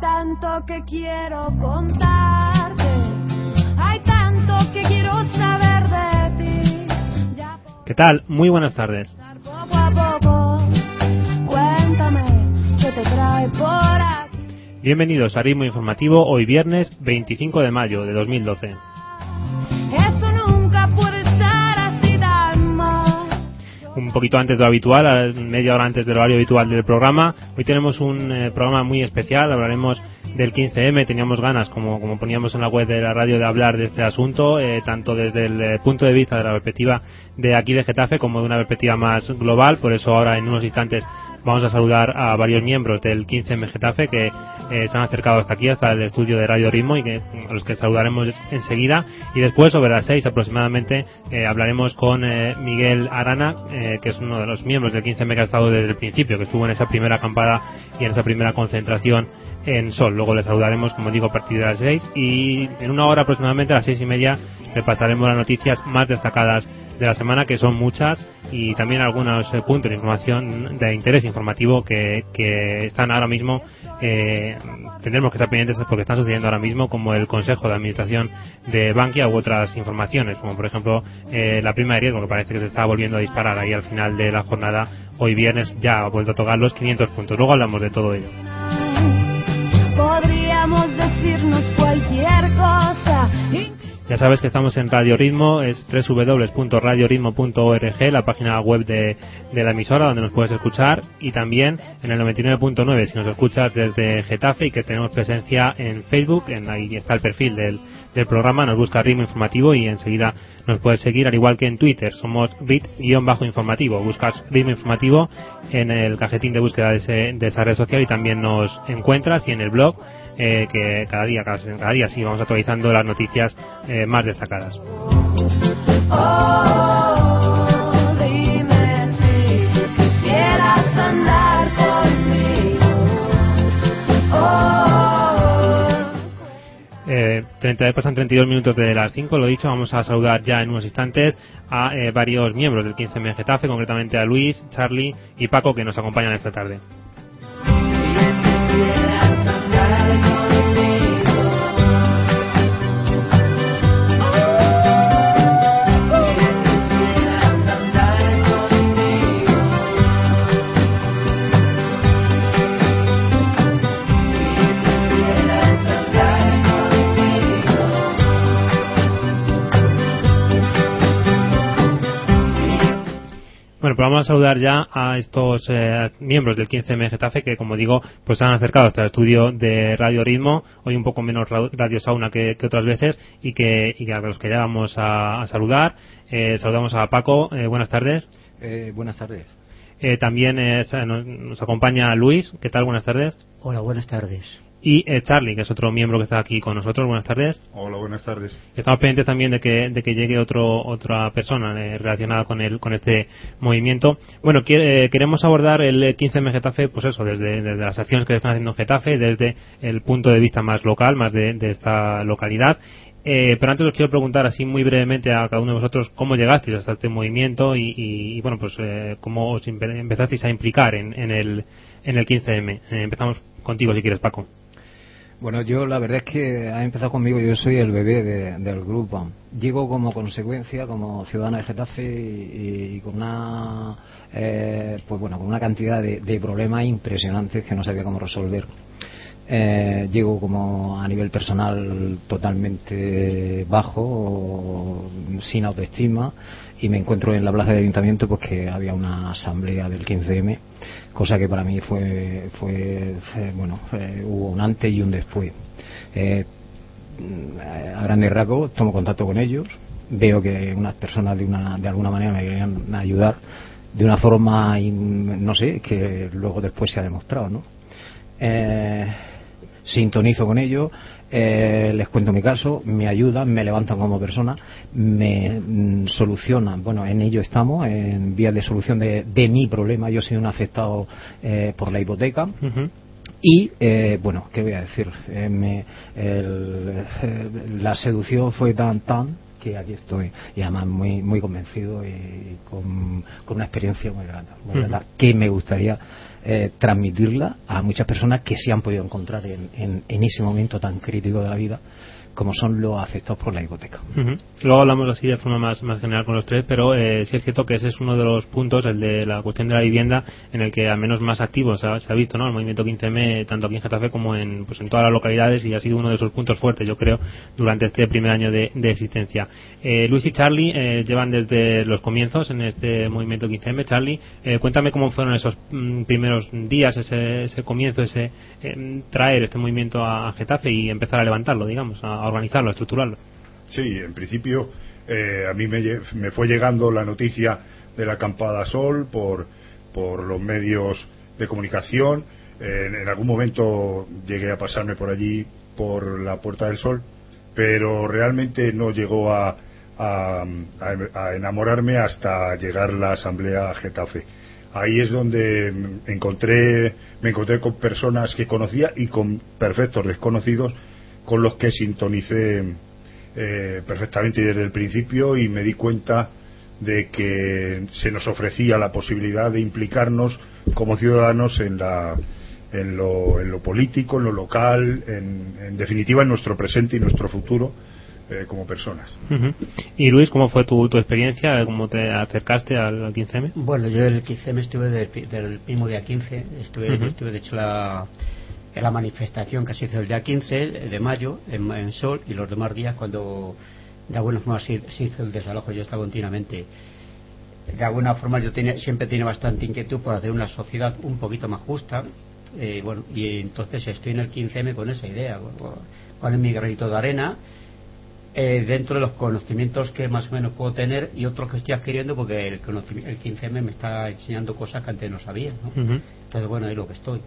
tanto que quiero contarte, hay tanto que quiero saber de ti. ¿Qué tal? Muy buenas tardes. Bienvenidos a Ritmo Informativo hoy viernes 25 de mayo de 2012. Un poquito antes de lo habitual, media hora antes del horario habitual del programa. Hoy tenemos un eh, programa muy especial, hablaremos del 15M, teníamos ganas, como, como poníamos en la web de la radio, de hablar de este asunto, eh, tanto desde el eh, punto de vista de la perspectiva de aquí de Getafe como de una perspectiva más global, por eso ahora en unos instantes vamos a saludar a varios miembros del 15M Getafe que eh, se han acercado hasta aquí, hasta el estudio de Radio Ritmo y que, a los que saludaremos enseguida. Y después, sobre las seis aproximadamente, eh, hablaremos con eh, Miguel Arana, que es uno de los miembros del 15M que ha estado desde el principio, que estuvo en esa primera acampada y en esa primera concentración en Sol. Luego le saludaremos, como digo, a partir de las seis y en una hora aproximadamente, a las seis y media, repasaremos las noticias más destacadas de la semana, que son muchas, y también algunos eh, puntos de información de interés informativo que, que están ahora mismo, eh, tendremos que estar pendientes porque están sucediendo ahora mismo, como el Consejo de Administración de Bankia u otras informaciones, como por ejemplo eh, la prima de riesgo, que parece que se está volviendo a disparar ahí al final de la jornada. Hoy viernes ya ha vuelto a tocar los 500 puntos. Luego hablamos de todo ello. Ya sabes que estamos en Radio Ritmo, es www.radioritmo.org, la página web de, de la emisora donde nos puedes escuchar, y también en el 99.9 si nos escuchas desde Getafe y que tenemos presencia en Facebook, en ahí está el perfil del, del programa, nos busca Ritmo Informativo y enseguida nos puedes seguir, al igual que en Twitter, somos bit-informativo, buscas Ritmo Informativo en el cajetín de búsqueda de, ese- de esa red social y también nos encuentras y en el blog eh, que cada día, cada, día sí vamos actualizando las noticias eh, más destacadas. Eh, 30, pasan 32 minutos de las 5, lo dicho, vamos a saludar ya en unos instantes a eh, varios miembros del 15M Getafe, concretamente a Luis, Charlie y Paco que nos acompañan esta tarde. Vamos a saludar ya a estos eh, miembros del 15M Getafe que, como digo, pues se han acercado hasta el estudio de Radio Ritmo, hoy un poco menos ra- Radio Sauna que, que otras veces, y que, y a los que ya vamos a, a saludar. Eh, saludamos a Paco, eh, buenas tardes. Eh, buenas tardes. Eh, también eh, nos, nos acompaña Luis, ¿qué tal? Buenas tardes. Hola, buenas tardes. Y eh, Charlie, que es otro miembro que está aquí con nosotros, buenas tardes. Hola, buenas tardes. Estamos pendientes también de que, de que llegue otro, otra persona eh, relacionada con el, con este movimiento. Bueno, que- eh, queremos abordar el eh, 15M Getafe, pues eso, desde, desde las acciones que se están haciendo en Getafe, desde el punto de vista más local, más de, de esta localidad. Eh, pero antes os quiero preguntar así muy brevemente a cada uno de vosotros cómo llegasteis hasta este movimiento y, y- y, bueno, pues eh, cómo os empe- empezasteis a implicar en, en el, en el 15M. Eh, empezamos contigo si quieres, Paco. Bueno, yo la verdad es que ha empezado conmigo, yo soy el bebé de- del grupo. Llego como consecuencia, como ciudadana de Getafe y, con una, eh, pues bueno, con una cantidad de, problemas impresionantes que no sabía cómo resolver. Eh, llego como a nivel personal totalmente bajo, sin autoestima, y me encuentro en la plaza de ayuntamiento pues había una asamblea del 15M, cosa que para mí fue, fue, bueno, hubo un antes y un después. Eh, a grandes rasgos tomo contacto con ellos, veo que unas personas de, una, de alguna manera me querían ayudar de una forma, no sé, que luego después se ha demostrado, ¿no? Eh, sintonizo con ellos, eh, les cuento mi caso, me ayudan, me levantan como persona, me mm, solucionan, bueno, en ello estamos, en vías de solución de, de mi problema, yo soy un afectado eh, por la hipoteca, y, eh, bueno, ¿qué voy a decir? Eh, me- el- eh, la seducción fue tan, tan, que aquí estoy. Y además muy, muy convencido y con, con una experiencia muy grata, muy grata, que me gustaría eh, transmitirla a muchas personas que se han podido encontrar en, en ese momento tan crítico de la vida como son los afectados por la hipoteca. Luego hablamos así de forma más, más general con los tres, pero eh, sí es cierto que ese es uno de los puntos, el de la cuestión de la vivienda, en el que al menos más activo se ha, visto ¿no? el movimiento 15M tanto aquí en Getafe como en, pues, en todas las localidades y ha sido uno de sus puntos fuertes, yo creo, durante este primer año de, existencia. Eh, Luis y Charlie eh, llevan desde los comienzos en este movimiento 15M. Charlie, eh, cuéntame cómo fueron esos mm, primeros días, ese, ese comienzo, ese traer este movimiento a Getafe y empezar a levantarlo, digamos, a organizarlo, a estructurarlo. Sí, en principio eh, a mí me, fue llegando la noticia de la acampada Sol por, por los medios de comunicación. en, algún momento llegué a pasarme por allí por la Puerta del Sol, pero realmente no llegó a, a, enamorarme hasta llegar la Asamblea Getafe. Ahí es donde encontré, me encontré con personas que conocía y con perfectos desconocidos con los que sintonicé eh, perfectamente desde el principio y me di cuenta de que se nos ofrecía la posibilidad de implicarnos como ciudadanos en la en lo, en lo político, en lo local, en, definitiva en nuestro presente y nuestro futuro eh, como personas. Y Luis, ¿cómo fue tu, tu experiencia? ¿Cómo te acercaste al, 15M? Bueno, yo el 15M estuve del, mismo día 15, estuve, estuve de hecho la en la manifestación que se hizo el día 15 de mayo en, Sol y los demás días cuando de alguna forma se, hizo el desalojo. Yo estaba continuamente de alguna forma yo siempre tiene bastante inquietud por hacer una sociedad un poquito más justa eh, bueno y entonces estoy en el 15M con esa idea poner mi granito de arena eh, dentro de los conocimientos que más o menos puedo tener y otros que estoy adquiriendo porque el, el 15M me está enseñando cosas que antes no sabía entonces bueno ahí lo que estoy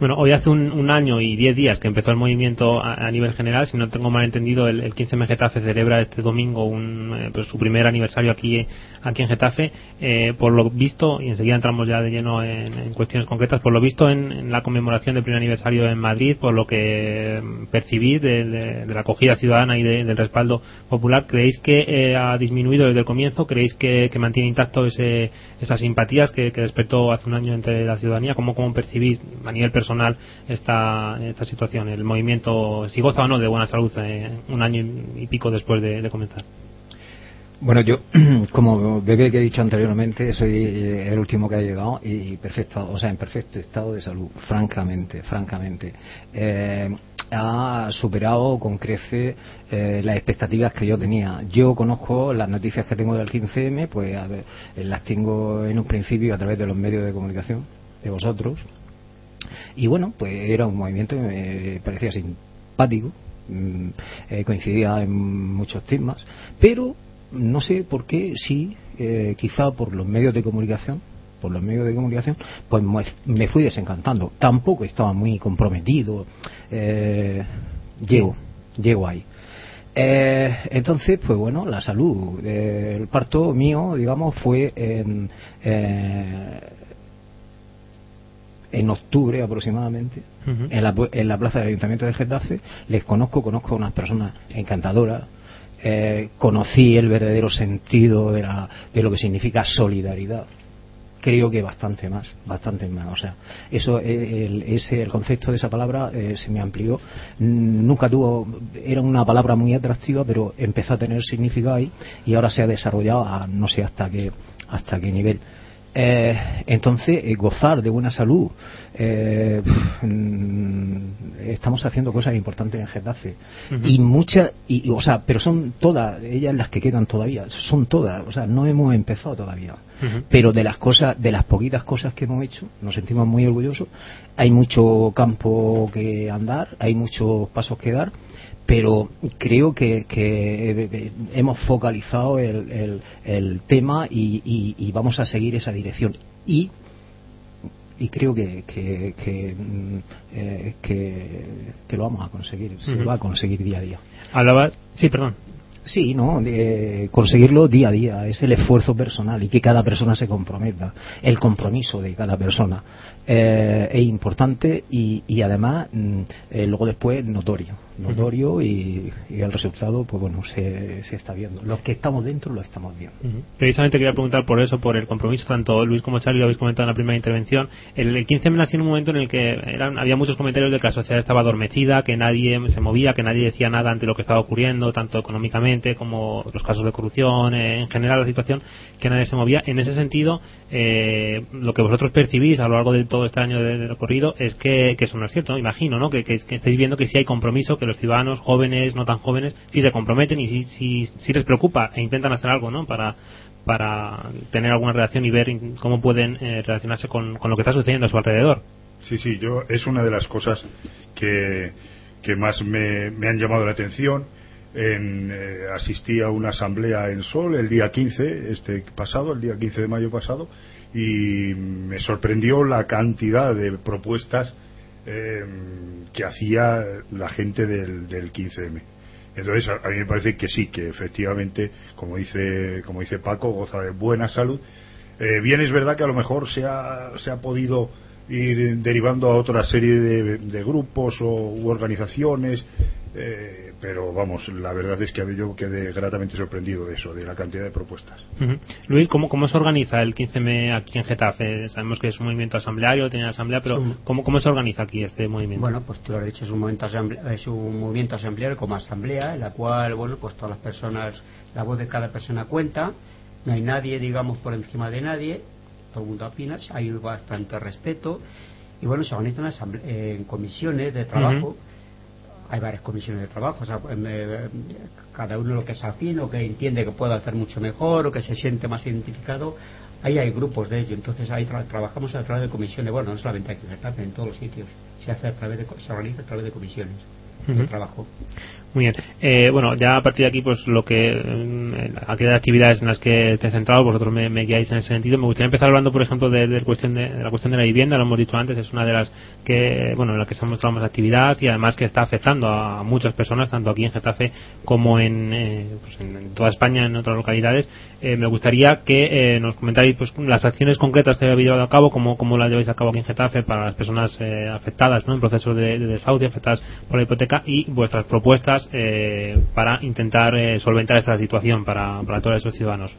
bueno, hoy hace un, año y diez días que empezó el movimiento a, nivel general. Si no tengo mal entendido, el, 15M Getafe celebra este domingo un, eh, pues su primer aniversario aquí, aquí en Getafe. Eh, por lo visto, y enseguida entramos ya de lleno en, cuestiones concretas, por lo visto en, la conmemoración del primer aniversario en Madrid, por lo que percibís de, la acogida ciudadana y del respaldo popular, ¿creéis que eh, ha disminuido desde el comienzo? ¿Creéis que, mantiene intacto ese, esas simpatías que, despertó hace un año entre la ciudadanía? ¿Cómo, cómo percibís nivel personal? esta, esta situación, el movimiento, si goza o no de buena salud eh, un año y pico después de, comenzar. Bueno, yo, como bebé que he dicho anteriormente, soy eh, el último que ha llegado y perfecto, o sea, en perfecto estado de salud, francamente, francamente. Eh, ha superado con crece las expectativas que yo tenía. Yo conozco las noticias que tengo del 15M, pues las tengo en un principio a través de los medios de comunicación de vosotros, y bueno, pues era un movimiento que me parecía simpático, mm, eh, coincidía en muchos temas, pero no sé por qué, sí, eh, quizá por los medios de comunicación, por los medios de comunicación, pues me fui desencantando. Tampoco estaba muy comprometido. Eh, llego, llego ahí. entonces, pues bueno, la salud. el parto mío, digamos, fue en, en octubre aproximadamente, en, la, en la plaza del Ayuntamiento de Getafe. Les conozco, conozco a unas personas encantadoras. Eh, conocí el verdadero sentido de, la, de lo que significa solidaridad. Creo que bastante más, bastante más. O sea, eso, eh, el, ese, el concepto de esa palabra eh, se me amplió. Nunca tuvo, era una palabra muy atractiva, pero empezó a tener significado ahí y ahora se ha desarrollado a no sé hasta qué, hasta qué nivel. Eh, entonces, eh, gozar de buena salud. Eh, mm, estamos haciendo cosas importantes en Getafe. Y muchas, y, o sea, pero son todas, ellas las que quedan todavía, son todas, o sea, no hemos empezado todavía. Pero de las cosas, de las poquitas cosas que hemos hecho, nos sentimos muy orgullosos. Hay mucho campo que andar, hay muchos pasos que dar pero creo que, hemos focalizado el, tema y, vamos a seguir esa dirección. Y, y creo que, que, mm, eh, lo vamos a conseguir, se va a conseguir día a día. Hablabas, sí, perdón. Sí, ¿no? conseguirlo día a día, es el esfuerzo personal y que cada persona se comprometa, el compromiso de cada persona eh, es importante y, y además mm, eh, luego después notorio, notorio y, y el resultado, pues bueno, se, se está viendo. Los que estamos dentro lo estamos viendo. Precisamente quería preguntar por eso, por el compromiso, tanto Luis como Charlie lo habéis comentado en la primera intervención. El, el 15 me nació en un momento en el que eran, había muchos comentarios de que la sociedad estaba adormecida, que nadie se movía, que nadie decía nada ante lo que estaba ocurriendo, tanto económicamente como los casos de corrupción, eh, en general la situación, que nadie se movía. En ese sentido, eh, lo que vosotros percibís a lo largo de todo este año de, de recorrido es que, que eso no es cierto, ¿no? imagino, ¿no? Que, que, que estáis viendo que sí hay compromiso, que los ciudadanos jóvenes, no tan jóvenes, sí se comprometen y sí, sí, sí les preocupa e intentan hacer algo, ¿no? Para, para tener alguna reacción y ver cómo pueden eh, relacionarse con, con lo que está sucediendo a su alrededor. Sí, sí, yo es una de las cosas que, que más me, me han llamado la atención. En, eh, asistí a una asamblea en Sol el día 15, este pasado, el día 15 de mayo pasado, y me sorprendió la cantidad de propuestas eh, que hacía la gente del, del 15M. Entonces, a, a mí me parece que sí, que efectivamente, como dice, como dice Paco, goza de buena salud. Eh, bien es verdad que a lo mejor se ha, se ha podido ir derivando a otra serie de, de grupos o, u organizaciones, eh, pero vamos, la verdad es que yo quedé gratamente sorprendido de eso, de la cantidad de propuestas. Luis, ¿cómo, ¿cómo se organiza el 15M aquí en Getafe? Sabemos que es un movimiento asambleario, tiene asamblea, pero Sí. ¿cómo, ¿cómo se organiza aquí este movimiento? Bueno, pues tú lo has dicho, es un, movimiento es un movimiento asambleario como asamblea, en la cual, bueno, pues todas las personas, la voz de cada persona cuenta, no hay nadie, digamos, por encima de nadie, todo el mundo opina, hay bastante respeto, y bueno, se organizan asamble- eh, en comisiones de trabajo. Hay varias comisiones de trabajo, o sea, em, eh, cada uno lo que es afín o que entiende que puede hacer mucho mejor o que se siente más identificado, ahí hay grupos de ello, entonces ahí tra- trabajamos a través de comisiones, bueno, no solamente aquí en en todos los sitios, se hace a través de, se organiza a través de comisiones de trabajo. Muy bien. Eh, bueno, ya a partir de aquí, pues lo que. eh, aquellas actividades en las que esté centrado, vosotros me, guiáis en ese sentido. Me gustaría empezar hablando, por ejemplo, de, de cuestión de, la cuestión de la vivienda. Lo hemos dicho antes, es una de las que. Bueno, en la que se ha mostrado más actividad y además que está afectando a muchas personas, tanto aquí en Getafe como en, eh, pues toda España, en otras localidades. Eh, me gustaría que eh, nos comentarais pues, las acciones concretas que habéis llevado a cabo, cómo, cómo las lleváis a cabo aquí en Getafe para las personas eh, afectadas ¿no? en procesos de desahucio, afectadas por la hipoteca y vuestras propuestas eh, para intentar eh, solventar esta situación para, para todos esos ciudadanos.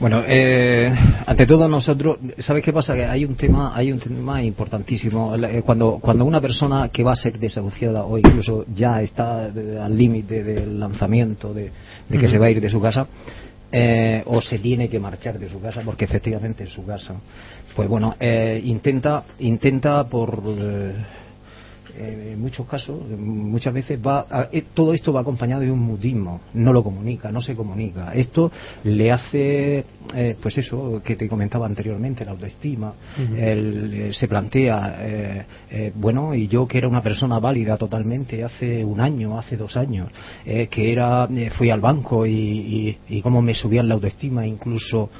Bueno, eh, ante todo nosotros, ¿sabes qué pasa? Que hay un tema, hay un tema importantísimo. Eh, Cuando, cuando una persona que va a ser desahuciada o incluso ya está de- al límite del lanzamiento de, de que se va a ir de su casa, eh, o se tiene que marchar de su casa porque efectivamente es su casa, pues bueno, eh, intenta, intenta por eh, eh, en muchos casos, muchas veces va a- eh, todo esto va acompañado de un mutismo, no lo comunica, no se comunica. Esto le hace, eh, pues eso que te comentaba anteriormente, la autoestima, el, eh, se plantea, eh, eh, bueno, y yo que era una persona válida totalmente hace un año, hace dos años, eh, que era, eh, fui al banco y, y, y cómo me subían la autoestima, incluso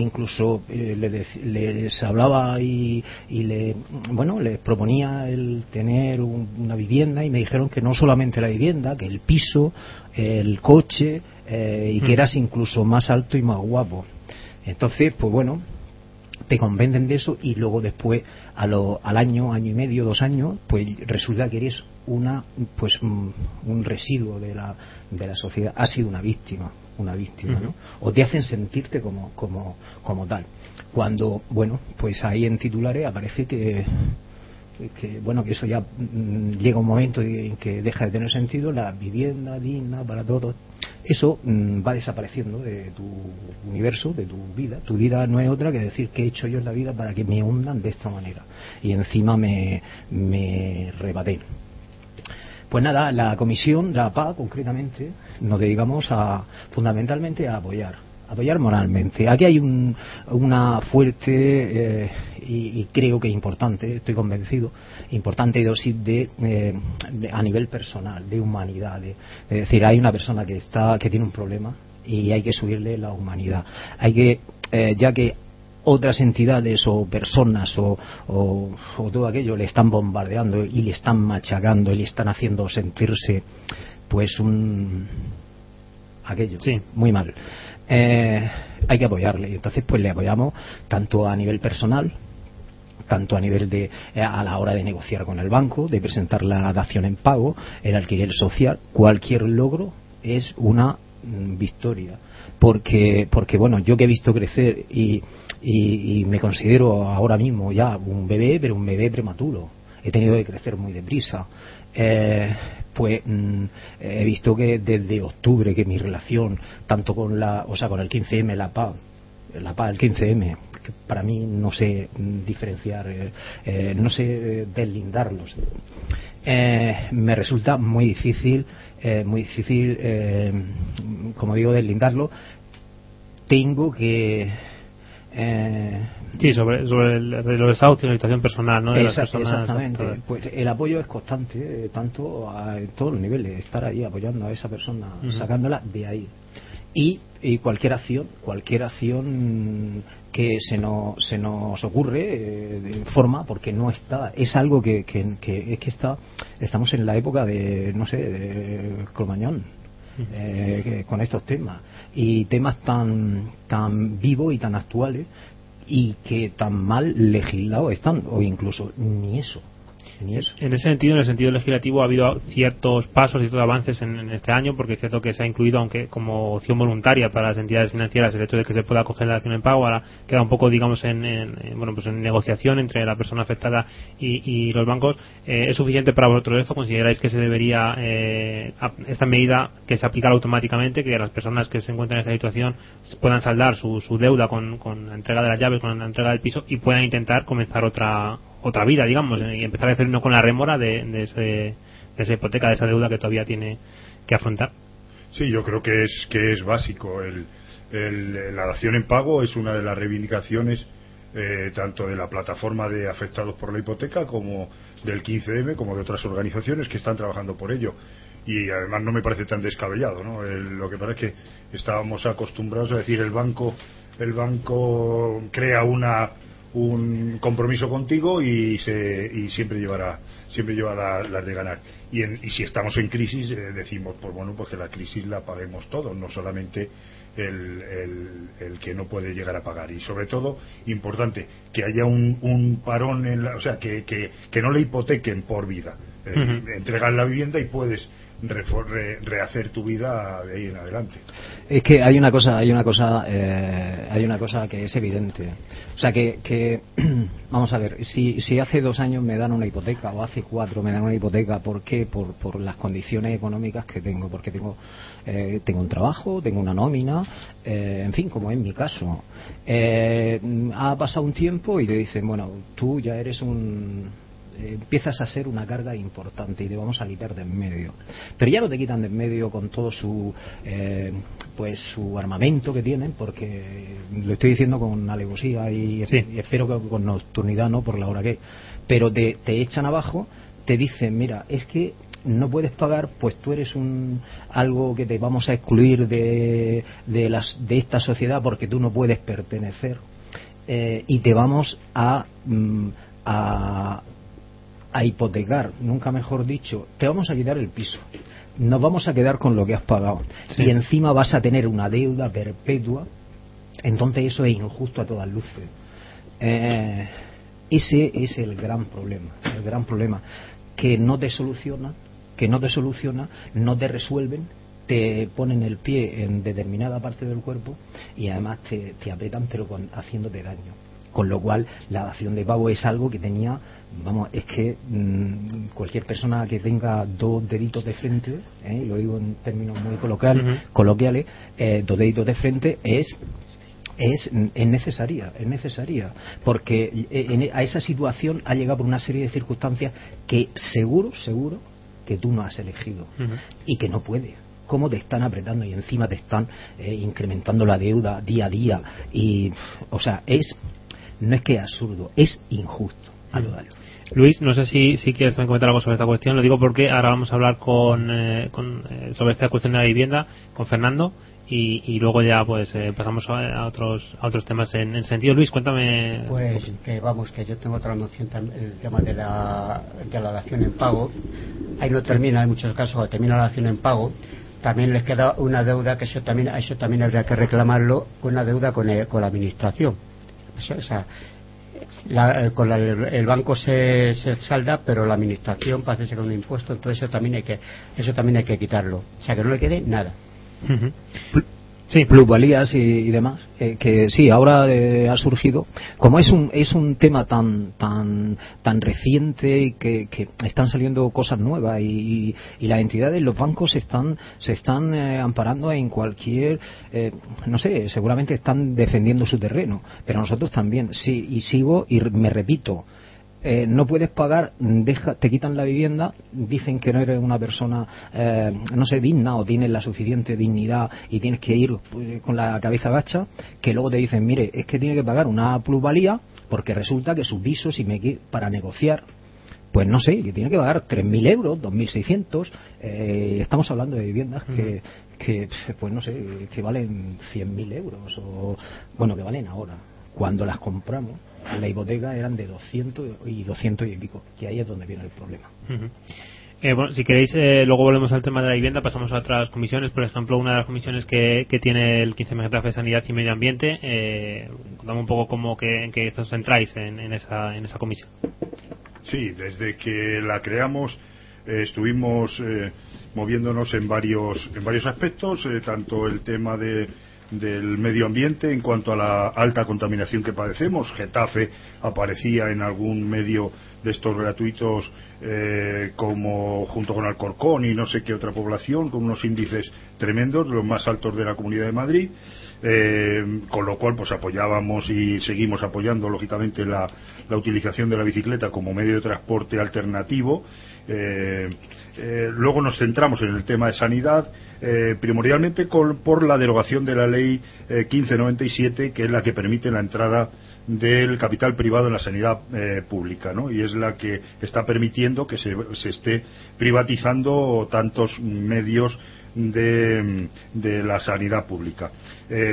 incluso eh, le dec- les hablaba y, y le bueno les proponía el tener un- una vivienda y me dijeron que no solamente la vivienda que el piso el coche eh, y que Mm. eras incluso más alto y más guapo. Entonces pues bueno te convencen de eso y luego después a lo- al año año y medio dos años pues resulta que eres una pues un, un residuo de la de la sociedad. Has sido una víctima una víctima ¿no? o te hacen sentirte como como como tal. Cuando bueno pues ahí en titulares aparece que que bueno que eso ya mm, llega un momento en que deja de tener sentido la vivienda digna para todos. Eso mm, va desapareciendo de tu universo de tu vida. Tu vida no es otra que decir qué he hecho yo en la vida para que me hundan de esta manera. Y encima me me rebaten pues nada, la comisión, la PA concretamente, nos dedicamos a fundamentalmente a apoyar, apoyar moralmente. Aquí hay un- una fuerte eh, y, y creo que importante, estoy convencido, importante dosis de, eh, a nivel personal, de humanidad. de- es decir, hay una persona que está que tiene un problema y hay que subirle la humanidad. Hay que, eh, ya que otras entidades o personas o, o- o todo aquello le están bombardeando y le están machacando y le están haciendo sentirse pues un aquello. Sí. muy mal. Eh, hay que apoyarle. Y entonces pues le apoyamos tanto a nivel personal tanto a nivel de eh, a la hora de negociar con el banco, de presentar la dación en pago, el alquiler social, cualquier logro es una mm, victoria porque porque bueno yo que he visto crecer y, y, me considero ahora mismo ya un bebé pero un bebé prematuro. He tenido que crecer muy deprisa. Eh, pues mm, he visto que desde octubre que mi relación tanto con la o sea con el 15M la paz la paz el 15M que para mí no sé mm, diferenciar eh, eh, no sé eh, deslindarlos. Eh, me resulta muy difícil eh, muy difícil eh, como digo deslindarlo tengo que eh, Sí, sobre, sobre el, de los desahucios, la situación personal, ¿no? De las personas exactamente. Pues el apoyo es constante, eh, tanto a, en todos los niveles, estar ahí apoyando a esa persona, sacándola de ahí. Y, y cualquier acción, cualquier acción que se nos, se nos ocurre eh, de forma, porque no está, es algo que, que, que- es que está, estamos en la época de, no sé, de Cromañón. eh, que- con estos temas y temas tan tan vivos y tan actuales y que tan mal legislados están o incluso ni eso En ese sentido, en el sentido legislativo, ha habido ciertos pasos, ciertos avances en, este año, porque es cierto que se ha incluido, aunque como opción voluntaria para las entidades financieras, el hecho de que se pueda coger la acción en pago, ahora queda un poco, digamos, en, en- en, bueno, pues en negociación entre la persona afectada y, y los bancos. Eh, ¿Es suficiente para vosotros esto? ¿Consideráis que se debería, eh, esta medida, que se aplicara automáticamente, que las personas que se encuentran en esta situación puedan saldar su, su deuda con la entrega de las llaves, con la entrega del piso y puedan intentar comenzar otra otra vida, digamos, y empezar a hacer uno con la remora de, de, ese, de esa hipoteca, de esa deuda que todavía tiene que afrontar. Sí, yo creo que es que es básico. El, el- la dación en pago es una de las reivindicaciones eh, tanto de la plataforma de afectados por la hipoteca como del 15M, como de otras organizaciones que están trabajando por ello. Y además no me parece tan descabellado, ¿no? El- lo que pasa es que estábamos acostumbrados a decir el banco, el banco crea una un compromiso contigo y se y siempre llevará siempre llevará las de ganar. Y, en- y si estamos en crisis eh, decimos pues bueno pues que la crisis la paguemos todos no solamente el, el- el que no puede llegar a pagar. Y sobre todo importante que haya un, un parón en la, o sea que, que, que no le hipotequen por vida. Eh, Ujú. entregar la vivienda y puedes re- rehacer tu vida de ahí en adelante Es que hay una cosa, hay una cosa, eh, hay una cosa que es evidente. O sea que, que vamos a ver, si, si hace dos años me dan una hipoteca o hace cuatro me dan una hipoteca, ¿por qué? Por, por las condiciones económicas que tengo, porque tengo, eh, tengo un trabajo, tengo una nómina, eh, en fin, como en mi caso. Eh, ha pasado un tiempo y te dicen, bueno, tú ya eres un empiezas a ser una carga importante y te vamos a quitar de en medio. Pero ya no te quitan de en medio con todo su eh, pues su armamento que tienen, porque lo estoy diciendo con alevosía y, Sí. y espero que con nocturnidad, no por la hora que es. Pero te, te echan abajo, te dicen, mira, es que no puedes pagar, pues tú eres un algo que te vamos a excluir de, de, las, de esta sociedad porque tú no puedes pertenecer eh, y te vamos a, mm, a, a hipotecar, nunca mejor dicho, te vamos a quitar el piso. Nos vamos a quedar con lo que has pagado. Sí. Y encima vas a tener una deuda perpetua. Entonces eso es injusto a todas luces. Eh, ese es el gran problema. El gran problema. Que no te soluciona, que no te soluciona, no te resuelven, te ponen el pie en determinada parte del cuerpo y además te, te aprietan pero con, haciéndote daño. Con lo cual, la dación de pago es algo que tenía, vamos, es que mm, cualquier persona que tenga dos deditos de frente, ¿eh? lo digo en términos muy coloquial- Ujú. coloquiales, eh, dos deditos de frente es es, es necesaria, es necesaria, porque eh, en- a esa situación ha llegado por una serie de circunstancias que seguro, seguro que tú no has elegido y que no puedes. Cómo te están apretando y encima te están eh, incrementando la deuda día a día y, o sea, es no es que es absurdo, es injusto Luis, no sé si, si quieres comentar algo sobre esta cuestión. Lo digo porque ahora vamos a hablar con, eh, con, eh, sobre esta cuestión de la vivienda con Fernando y, y luego ya pues eh, pasamos a, otros a otros temas en, en sentido. Luis, cuéntame. Pues que vamos, que yo tengo otra noción el tema de la, de la dación en pago. Ahí no termina, en muchos casos, termina la dación en pago, también les queda una deuda que eso también, eso también habría que reclamarlo, una deuda con, el- con la administración. La- con la- el banco se, se salda, pero la administración parece ser un impuesto, entonces eso también hay que eso también hay que quitarlo. O sea, que no le quede nada. Sí, plusvalías y, y demás que sí ahora eh, ha surgido. Como es un es un tema tan tan tan reciente y que, que están saliendo cosas nuevas y, y las entidades los bancos están se están eh, amparando en cualquier eh, no sé seguramente están defendiendo su terreno pero nosotros también. Sí y sigo y me repito eh, no puedes pagar, deja, te quitan la vivienda, dicen que no eres una persona, eh, no sé, digna o tienes la suficiente dignidad y tienes que ir pues, con la cabeza gacha, que luego te dicen, mire, es que tiene que pagar una plusvalía porque resulta que su piso, si me para negociar, pues no sé, que tiene que pagar 3.000 euros, 2.600. Eh, estamos hablando de viviendas que, que, pues no sé, que valen 100.000 euros o, bueno, que valen ahora. Cuando las compramos, la hipoteca eran de 200 y 200 y pico, que ahí es donde viene el problema. Eh, bueno, si queréis, eh, luego volvemos al tema de la vivienda, pasamos a otras comisiones. Por ejemplo, una de las comisiones que, que tiene el 15 Getafe de Sanidad y Medio Ambiente. Eh, contame un poco cómo que, en qué os centráis en, en, esa, en esa comisión. Sí, desde que la creamos eh, estuvimos eh, moviéndonos en varios en varios aspectos, eh, tanto el tema de del medio ambiente en cuanto a la alta contaminación que padecemos. Getafe aparecía en algún medio de estos gratuitos eh, como junto con Alcorcón y no sé qué otra población con unos índices tremendos, los más altos de la Comunidad de Madrid. Eh, con lo cual pues apoyábamos y seguimos apoyando lógicamente la, la utilización de la bicicleta como medio de transporte alternativo eh, eh, luego nos centramos en el tema de sanidad eh, primordialmente con- por la derogación de la ley eh, 1597 que es la que permite la entrada del capital privado en la sanidad pública ¿no? y es la que está permitiendo que se, esté privatizando tantos medios de, la sanidad pública.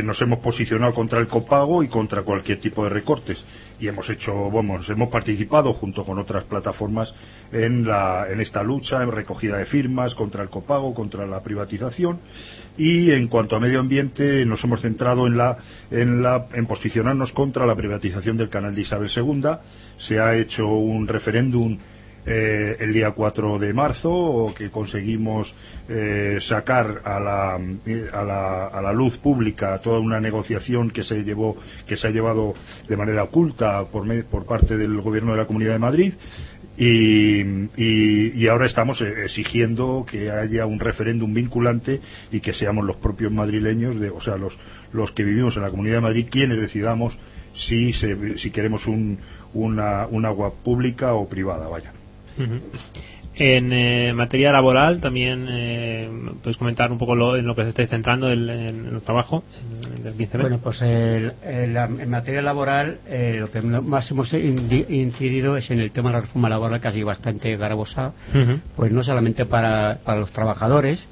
Nos hemos posicionado contra el copago y contra cualquier tipo de recortes y hemos hecho, vamos, hemos participado junto con otras plataformas en, la, en esta lucha, en recogida de firmas contra el copago, contra la privatización y en cuanto a medio ambiente nos hemos centrado en, la, en, la, en posicionarnos contra la privatización del canal de Isabel II. Se ha hecho un referéndum eh, el día 4 de marzo que conseguimos eh, sacar a la, a, la, a la luz pública toda una negociación que se llevó que se ha llevado de manera oculta por, por parte del gobierno de la Comunidad de Madrid y, y- ahora estamos eh, exigiendo que haya un referéndum vinculante y que seamos los propios madrileños, de, o sea, los, los que vivimos en la Comunidad de Madrid, quienes decidamos si, se- si queremos un, una, un agua pública o privada, vaya. En eh, materia laboral también eh, puedes comentar un poco lo, en lo que se estáis centrando en, en el trabajo en el 15 Bueno, pues el- el- en materia laboral, eh, lo que más hemos incidido es en el tema de la reforma laboral, que ha sido bastante garbosa, pues no solamente para, para los trabajadores,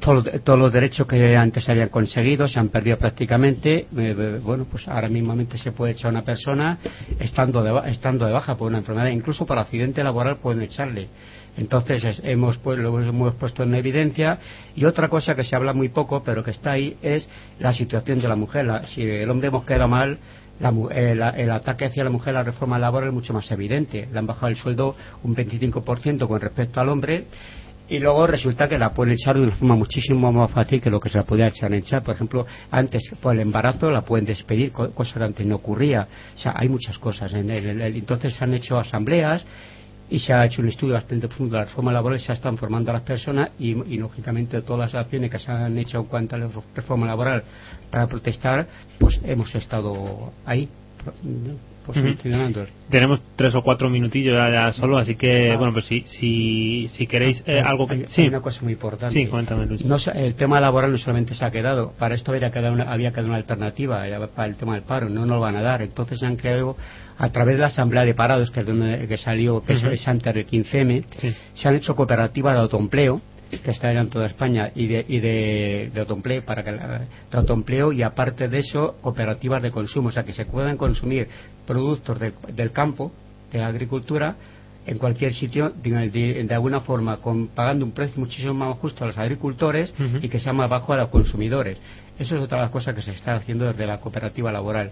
todos, los- derechos que antes se habían conseguido se han perdido prácticamente. Eh, eh, bueno, pues ahora mismamente se puede echar a una persona estando de, estando de baja por una enfermedad, incluso para accidente laboral pueden echarle. Entonces es- hemos, pues, lo hemos puesto en evidencia y otra cosa que se habla muy poco pero que está ahí es la situación de la mujer. La- si el hombre hemos quedado mal, la mu- eh, el ataque hacia la mujer, la reforma laboral es mucho más evidente. Le han bajado el sueldo un 25% con respecto al hombre y luego resulta que la pueden echar de una forma muchísimo más fácil que lo que se la podía echar en. Por ejemplo, antes por el embarazo la pueden despedir, co- cosa que antes no ocurría. O sea, hay muchas cosas. En el- entonces se han hecho asambleas y se ha hecho un estudio bastante profundo de la reforma laboral se están formando a las personas y, y, lógicamente todas las acciones que se han hecho en cuanto a la reforma laboral para protestar, pues hemos estado ahí pues, tenemos tres o cuatro minutillos ya, ya solo así que Ah. bueno pues si si, si queréis eh, algo que hay sí una cosa muy importante. sí cuéntame Luis No se- el tema laboral no solamente se ha quedado, para esto había quedado una, había quedado una alternativa era para el tema del paro, no nos lo van a dar. Entonces se han creado, a través de la Asamblea de Parados, que es donde que salió, que es- Ujú. es antes del 15M, Sí. se han hecho cooperativas de autoempleo que están en toda España y de, y de, de autoempleo para que la- de autoempleo y aparte de eso cooperativas de consumo o sea que se puedan consumir productos de- del campo de la agricultura en cualquier sitio de, de- de alguna forma con, pagando un precio muchísimo más justo a los agricultores y que sea más bajo a los consumidores Eso es otra de las cosas que se está haciendo desde la cooperativa laboral.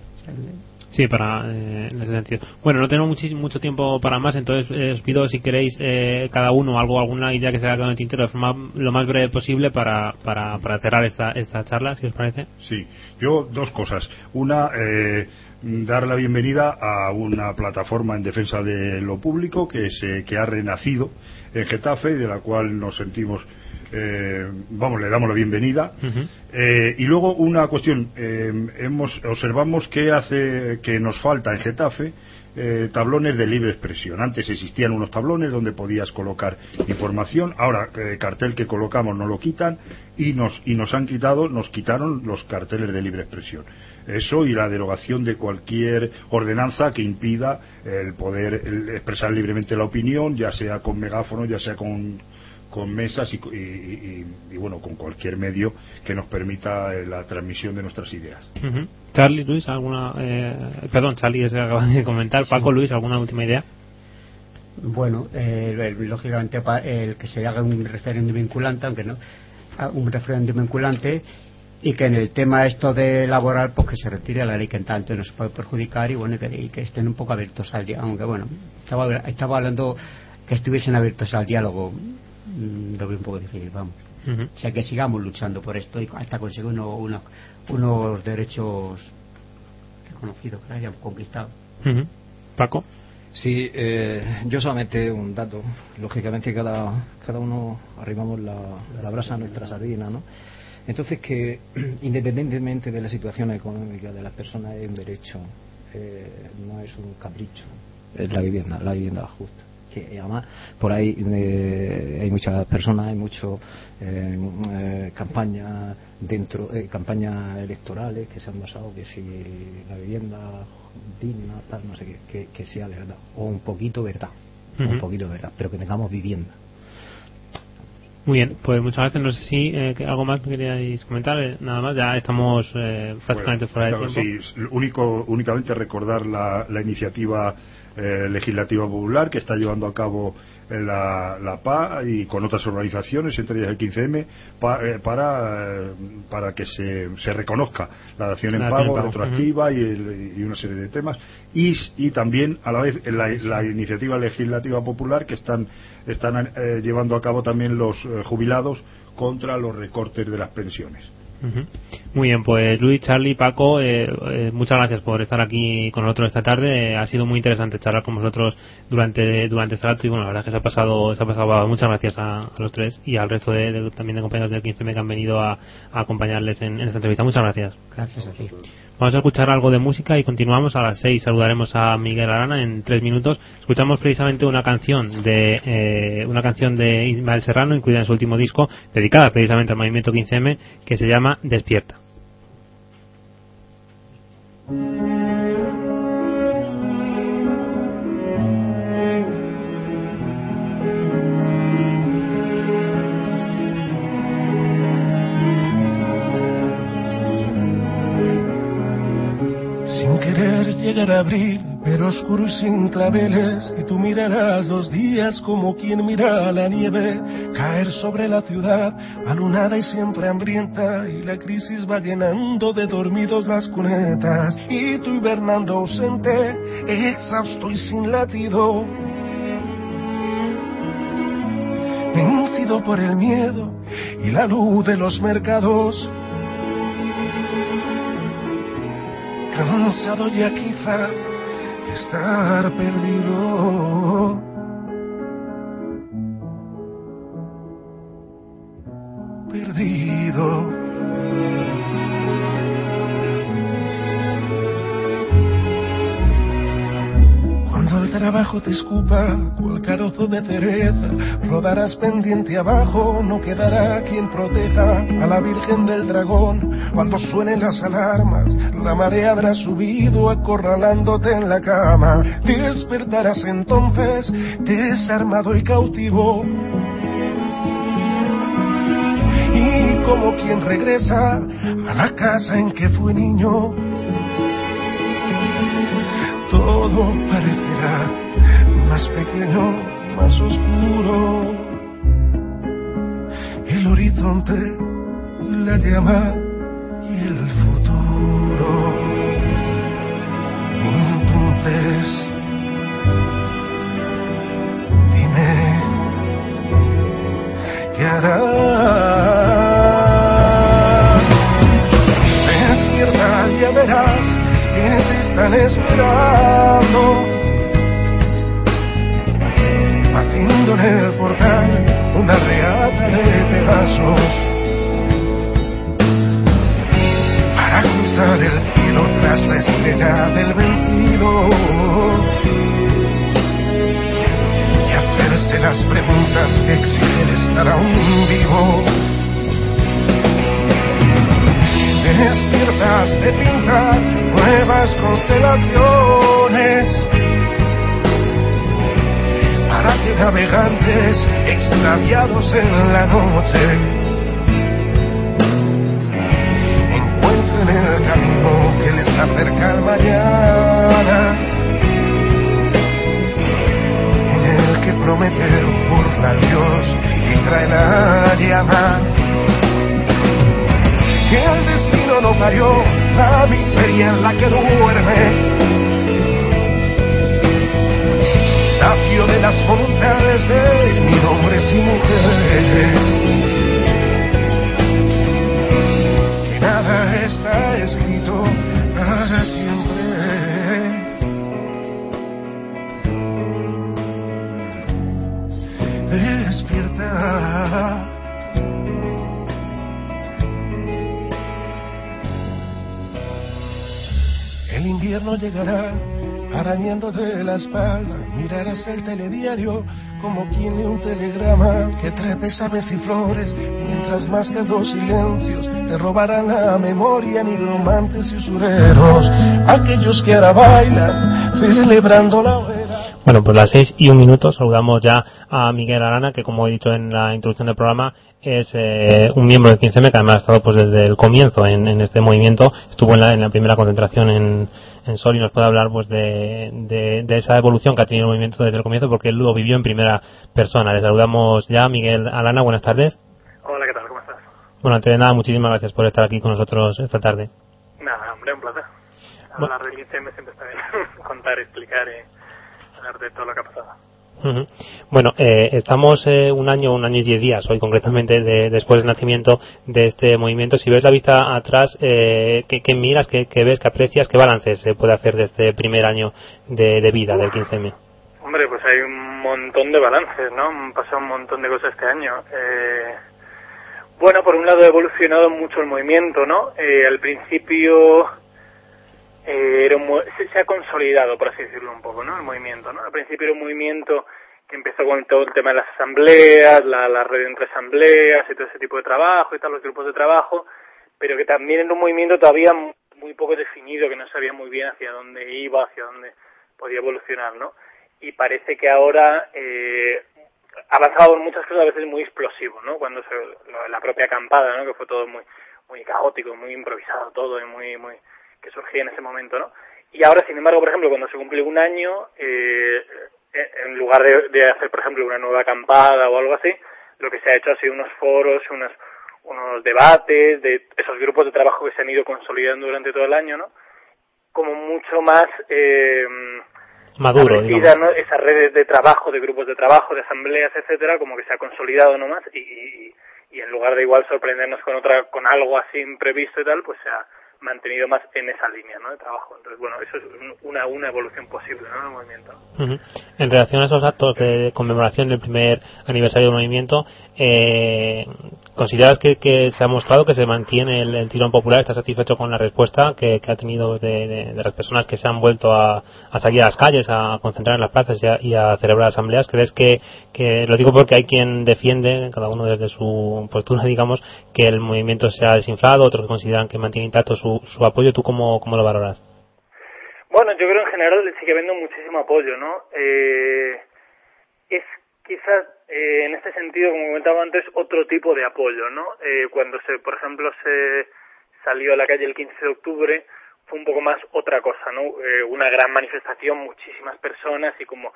Sí, para eh, en ese sentido. Bueno, no tenemos mucho tiempo para más, entonces eh, os pido si queréis eh, cada uno algo, alguna idea que se haga con el tintero de forma lo más breve posible para, para, para cerrar esta, esta charla, si os parece. Sí, yo dos cosas. Una, dar la bienvenida a una plataforma en defensa de lo público que, se, que ha renacido en Getafe y de la cual nos sentimos eh, vamos, le damos la bienvenida. Eh, y luego una cuestión, eh, hemos, observamos que hace que nos falta en Getafe tablones de libre expresión. Antes existían unos tablones donde podías colocar información, ahora el cartel que colocamos no lo quitan y nos, y nos han quitado, nos quitaron los carteles de libre expresión. Eso y la derogación de cualquier ordenanza que impida el poder expresar libremente la opinión, ya sea con megáfono, ya sea con con mesas y, bueno con cualquier medio que nos permita eh, la transmisión de nuestras ideas. Charlie, Luis, alguna eh, perdón, Charlie es acaba de comentar. Paco, Luis, alguna última idea. Bueno, eh, lógicamente el que se haga un referéndum vinculante, aunque no un referéndum vinculante y que en el tema esto de laboral pues que se retire la ley que en tanto nos puede perjudicar y bueno que, que estén un poco abiertos al diálogo aunque bueno estaba, estaba hablando que estuviesen abiertos al diálogo lo veo un poco difícil, vamos. O sea, que sigamos luchando por esto y hasta conseguir uno, unos derechos reconocidos que hayamos conquistado. Paco. Sí, eh, yo solamente un dato. Lógicamente cada, cada uno arrimamos la, la brasa a nuestra sardina, ¿no? Entonces que independientemente de la situación económica de las personas es un derecho, eh, no es un capricho, es la vivienda, la vivienda justa que además por ahí eh, hay muchas personas, hay muchas eh, eh, campañas dentro, campañas electorales que se han basado que si la vivienda digna, tal, no sé qué, que, sea verdad, o un poquito verdad, un poquito verdad, pero que tengamos vivienda. Muy bien, pues muchas gracias. No sé si eh, algo más queríais comentar. nada más, ya estamos prácticamente fuera de tiempo. Sí, único, únicamente recordar la, la iniciativa eh, legislativa popular que está llevando a cabo eh, la, la, PA y con otras organizaciones, entre ellas el 15M, eh, para, para que se, se, reconozca la dación en pago, retroactiva y, y, una serie de temas. Y, y también, a la vez, la, la iniciativa legislativa popular que están, están llevando a cabo también los jubilados contra los recortes de las pensiones. Muy bien, pues Luis, Charlie, Paco, eh, eh, muchas gracias por estar aquí con nosotros esta tarde. Eh, ha sido muy interesante charlar con vosotros durante durante este rato y bueno, la verdad es que se ha pasado, se ha pasado muchas gracias a, los tres y al resto de, también de compañeros del 15M que han venido a, acompañarles en, esta entrevista. Muchas gracias. Gracias a ti. Vamos a escuchar algo de música y continuamos a las seis. Saludaremos a Miguel Arana en tres minutos. Escuchamos precisamente una canción de eh, una canción de Ismael Serrano, incluida en su último disco, dedicada precisamente al movimiento 15M, que se llama Despierta. llegar a abril, pero oscuro y sin claveles, y tú mirarás los días como quien mira la nieve caer sobre la ciudad, alunada y siempre hambrienta, y la crisis va llenando de dormidos las cunetas, y tú hibernando ausente, exhausto y sin latido, vencido por el miedo y la luz de los mercados, cansado ya quizá estar perdido. Perdido. Trabajo te escupa cual carozo de cereza, rodarás pendiente abajo, no quedará quien proteja a la Virgen del Dragón. Cuando suenen las alarmas, la marea habrá subido acorralándote en la cama. Despertarás entonces desarmado y cautivo. Y como quien regresa a la casa en que fue niño, todo parecerá más pequeño, más oscuro. El horizonte, la llama y el futuro. Entonces, dime, ¿qué harás? tan esperado. Batiendo en el portal una reata de pedazos. Para cruzar el cielo tras la estrella del vencido. Y hacerse las preguntas que exigen estar aún vivo. Te despiertas de pintar constelaciones para que navegantes extraviados en la noche encuentren el camino que les acerca al mañana, en el que promete burla a Dios y trae la llama. Que el destino no parió la miseria en la que duermes nació de las voluntades de mil hombres y mujeres. Que nada está escrito para Llegará arañándote la espalda, mirarás el telediario como quien lee un telegrama que trae pesames y flores, mientras más que dos silencios te robarán la memoria nigromantes y usureros, aquellos que ahora bailan celebrando la. Bueno, pues las seis y un minuto saludamos ya a Miguel Arana, que como he dicho en la introducción del programa, es eh, un miembro del 15M que además ha estado pues desde el comienzo en, en este movimiento, estuvo en la, en la primera concentración en, en Sol y nos puede hablar pues de, de, de, esa evolución que ha tenido el movimiento desde el comienzo porque él lo vivió en primera persona. Le saludamos ya, Miguel Alana, buenas tardes. Hola, ¿qué tal? ¿Cómo estás? Bueno, antes de nada, muchísimas gracias por estar aquí con nosotros esta tarde. Nada, hombre, un placer. Hablar del 15M siempre está bien, contar, explicar y de todo lo que ha pasado. Uh -huh. Bueno, eh, estamos eh, un año, un año y diez días, hoy concretamente, de, después del nacimiento de este movimiento. Si ves la vista atrás, eh, ¿qué, ¿qué, miras, qué, qué, ves, qué aprecias, qué balances se puede hacer de este primer año de, de vida del 15M? Hombre, pues hay un montón de balances, ¿no? Han pasado un montón de cosas este año. Eh, bueno, por un lado ha evolucionado mucho el movimiento, ¿no? Eh, al principio eh, era un, se, se, ha consolidado, por así decirlo un poco, ¿no? El movimiento, ¿no? Al principio era un movimiento que empezó con todo el tema de las asambleas, la, la red entre asambleas y todo ese tipo de trabajo y tal, los grupos de trabajo, pero que también era un movimiento todavía muy poco definido, que no sabía muy bien hacia dónde iba, hacia dónde podía evolucionar, ¿no? Y parece que ahora eh, ha avanzado muchas cosas a veces muy explosivo, ¿no? Cuando se, la propia acampada, ¿no? Que fue todo muy muy caótico, muy improvisado todo y muy muy que surgía en ese momento, ¿no? Y ahora, sin embargo, por ejemplo, cuando se cumple un año, eh, en lugar de, de, hacer, por ejemplo, una nueva acampada o algo así, lo que se ha hecho ha sido unos foros, unos, unos debates de esos grupos de trabajo que se han ido consolidando durante todo el año, ¿no? Como mucho más eh, maduro, ¿no? Esas redes de trabajo, de grupos de trabajo, de asambleas, etcétera, como que se ha consolidado nomás y, y, y en lugar de igual sorprendernos con otra, con algo así imprevisto y tal, pues se ha mantenido más en esa línea ¿no? de trabajo. Entonces, bueno, eso es una, una evolución posible ¿no? del movimiento. Uh. En relación a esos actos de conmemoración del primer aniversario del movimiento, eh, ¿consideras que, que, se ha mostrado que se mantiene el, el tirón popular? ¿Estás satisfecho con la respuesta que, ha tenido de, las personas que se han vuelto a, a, salir a las calles, a concentrar en las plazas y a, y a celebrar asambleas? ¿Crees que, que, lo digo porque hay quien defiende, cada uno desde su postura, digamos, que el movimiento se ha desinflado, otros que consideran que mantiene intacto su su, apoyo, ¿tú cómo, cómo lo valoras? Bueno, yo creo en general sigue habiendo muchísimo apoyo, ¿no? Eh, es quizás eh, en este sentido, como comentaba antes, otro tipo de apoyo, ¿no? Eh, cuando se, por ejemplo, se salió a la calle el 15 de octubre, fue un poco más otra cosa, ¿no? Eh, una gran manifestación, muchísimas personas y como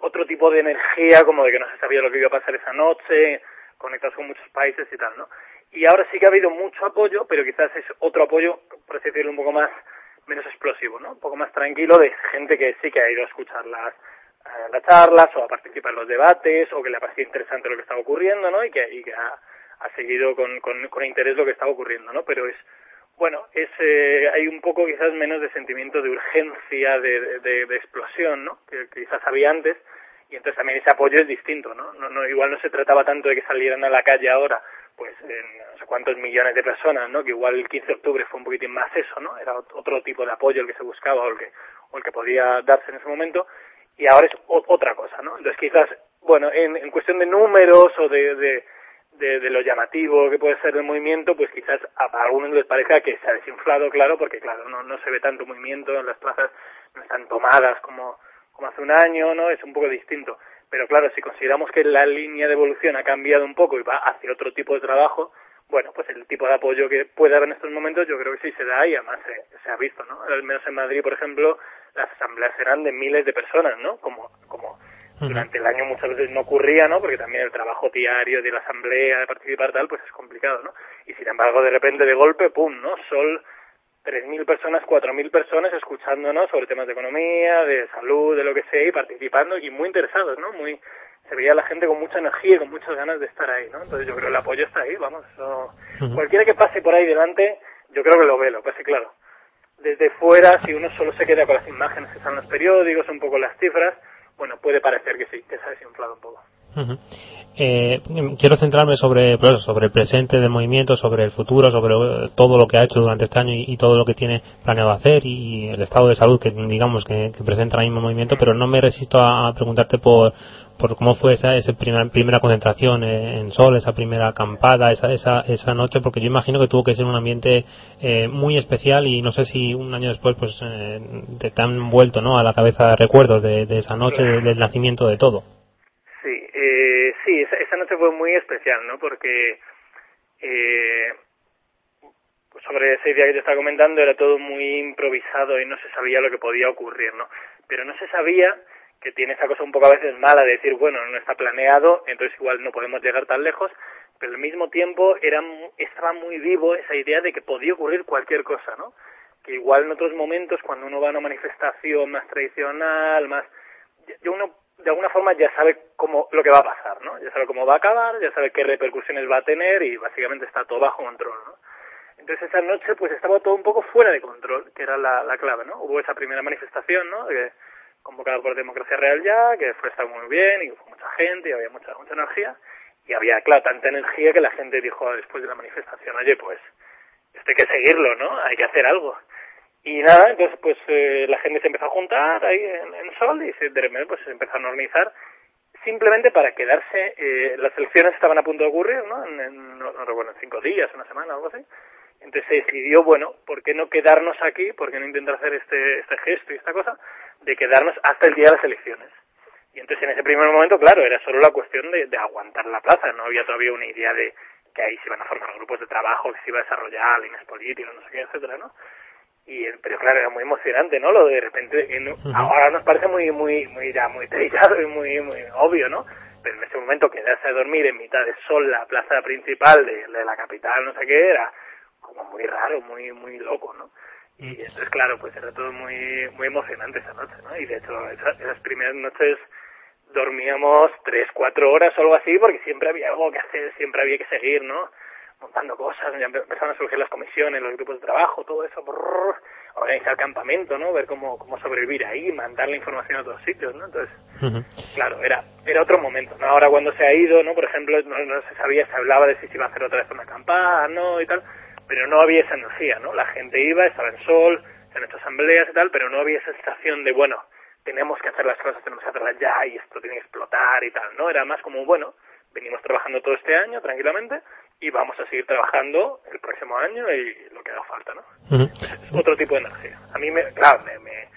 otro tipo de energía, como de que no se sabía lo que iba a pasar esa noche, conectados con muchos países y tal, ¿no? Y ahora sí que ha habido mucho apoyo, pero quizás es otro apoyo, por así decirlo, un poco más, menos explosivo, ¿no? Un poco más tranquilo de gente que sí que ha ido a escuchar las, eh, las charlas o a participar en los debates o que le ha parecido interesante lo que estaba ocurriendo, ¿no? Y que, ha, ha seguido con, con, con interés lo que estaba ocurriendo, ¿no? Pero es, bueno, es, eh, hay un poco quizás menos de sentimiento de urgencia, de, de, de explosión, ¿no? Que, que quizás había antes y entonces también ese apoyo es distinto, ¿no? ¿no? No, igual no se trataba tanto de que salieran a la calle ahora pues en no sé cuántos millones de personas, ¿no? Que igual el 15 de octubre fue un poquitín más eso, ¿no? Era otro tipo de apoyo el que se buscaba o el que, o el que podía darse en ese momento y ahora es otra cosa, ¿no? Entonces quizás, bueno, en, en cuestión de números o de, de, de, de, lo llamativo que puede ser el movimiento, pues quizás a, algunos les parezca que se ha desinflado, claro, porque claro, no, no se ve tanto movimiento, en las plazas no están tomadas como, como hace un año, ¿no? Es un poco distinto. Pero claro, si consideramos que la línea de evolución ha cambiado un poco y va hacia otro tipo de trabajo, bueno, pues el tipo de apoyo que puede haber en estos momentos yo creo que sí se da y además se, se ha visto, ¿no? Al menos en Madrid, por ejemplo, las asambleas serán de miles de personas, ¿no? Como, como durante el año muchas veces no ocurría, ¿no? Porque también el trabajo diario de la asamblea, de participar tal, pues es complicado, ¿no? Y sin embargo, de repente, de golpe, pum, ¿no? Sol, 3.000 personas, 4.000 personas escuchándonos sobre temas de economía, de salud, de lo que sea, y participando y muy interesados, ¿no? Muy, se veía la gente con mucha energía y con muchas ganas de estar ahí, ¿no? Entonces yo creo que el apoyo está ahí, vamos. Cualquiera que pase por ahí delante, yo creo que lo ve, lo pase claro. Desde fuera, si uno solo se queda con las imágenes que están en los periódicos, un poco las cifras, bueno, puede parecer que sí, que se ha desinflado un poco. Eh, quiero centrarme sobre, pues, sobre el presente del movimiento, sobre el futuro, sobre todo lo que ha hecho durante este año y, todo lo que tiene planeado hacer y el estado de salud que digamos que, que presenta el mismo movimiento, pero no me resisto a, preguntarte por, por cómo fue esa, esa primera, primera concentración en Sol, esa primera acampada, esa, esa, esa noche, porque yo imagino que tuvo que ser un ambiente eh, muy especial y no sé si un año después pues eh, te han vuelto ¿no? a la cabeza recuerdos de, de esa noche, del nacimiento de todo. Eh, sí, esa, esa, noche fue muy especial, ¿no? Porque eh, sobre esa idea que te estaba comentando era todo muy improvisado y no se sabía lo que podía ocurrir, ¿no? Pero no se sabía que tiene esa cosa un poco a veces mala de decir, bueno, no está planeado, entonces igual no podemos llegar tan lejos, pero al mismo tiempo era, estaba muy vivo esa idea de que podía ocurrir cualquier cosa, ¿no? Que igual en otros momentos, cuando uno va a una manifestación más tradicional, más... Yo uno de alguna forma ya sabe cómo lo que va a pasar, ¿no? Ya sabe cómo va a acabar, ya sabe qué repercusiones va a tener y básicamente está todo bajo control, ¿no? Entonces esa noche pues estaba todo un poco fuera de control, que era la, la clave, ¿no? Hubo esa primera manifestación, ¿no? Que, convocada por Democracia Real ya, que fue estar muy bien y fue mucha gente y había mucha, mucha energía. Y había, claro, tanta energía que la gente dijo después de la manifestación, oye, pues esto hay que seguirlo, ¿no? Hay que hacer algo. Y nada, entonces pues eh, la gente se empezó a juntar ahí en, Sol y se, de pues empezaron a organizar simplemente para quedarse, eh, las elecciones estaban a punto de ocurrir, ¿no? En, en cinco días, una semana, algo así. Entonces se decidió, bueno, ¿por qué no quedarnos aquí? ¿Por qué no intentar hacer este, este gesto y esta cosa? De quedarnos hasta el día de las elecciones. Y entonces en ese primer momento, claro, era solo la cuestión de, de aguantar la plaza, no había todavía una idea de que ahí se iban a formar grupos de trabajo, que se iba a desarrollar líneas políticas, no sé qué, etcétera, ¿no? Y pero claro era muy emocionante no lo de repente ahora nos parece muy muy muy ya muy trillado y muy muy obvio no pero en ese momento quedarse a dormir en mitad de sol la plaza principal de, de, la capital no sé qué era como muy raro muy muy loco no y entonces claro pues era todo muy muy emocionante esa noche no y de hecho esas, esas primeras noches dormíamos tres cuatro horas o algo así porque siempre había algo que hacer siempre había que seguir no montando cosas, ya empezaron a surgir las comisiones, los grupos de trabajo, todo eso, brrr, organizar campamento, ¿no? Ver cómo, cómo sobrevivir ahí, mandar la información a otros sitios, ¿no? Entonces, claro, era era otro momento, ¿no? Ahora cuando se ha ido, ¿no? Por ejemplo, no, no se sabía, se hablaba de si se iba a hacer otra vez una acampada, ¿no? Y tal, pero no había esa energía, ¿no? La gente iba, estaba en sol, se han hecho asambleas y tal, pero no había esa sensación de, bueno, tenemos que hacer las cosas, tenemos que hacerlas ya y esto tiene que explotar y tal, ¿no? Era más como, bueno, venimos trabajando todo este año tranquilamente y vamos a seguir trabajando el próximo año y lo que haga falta, ¿no? Uh Otro tipo de energía. A mí, me, claro, me, me,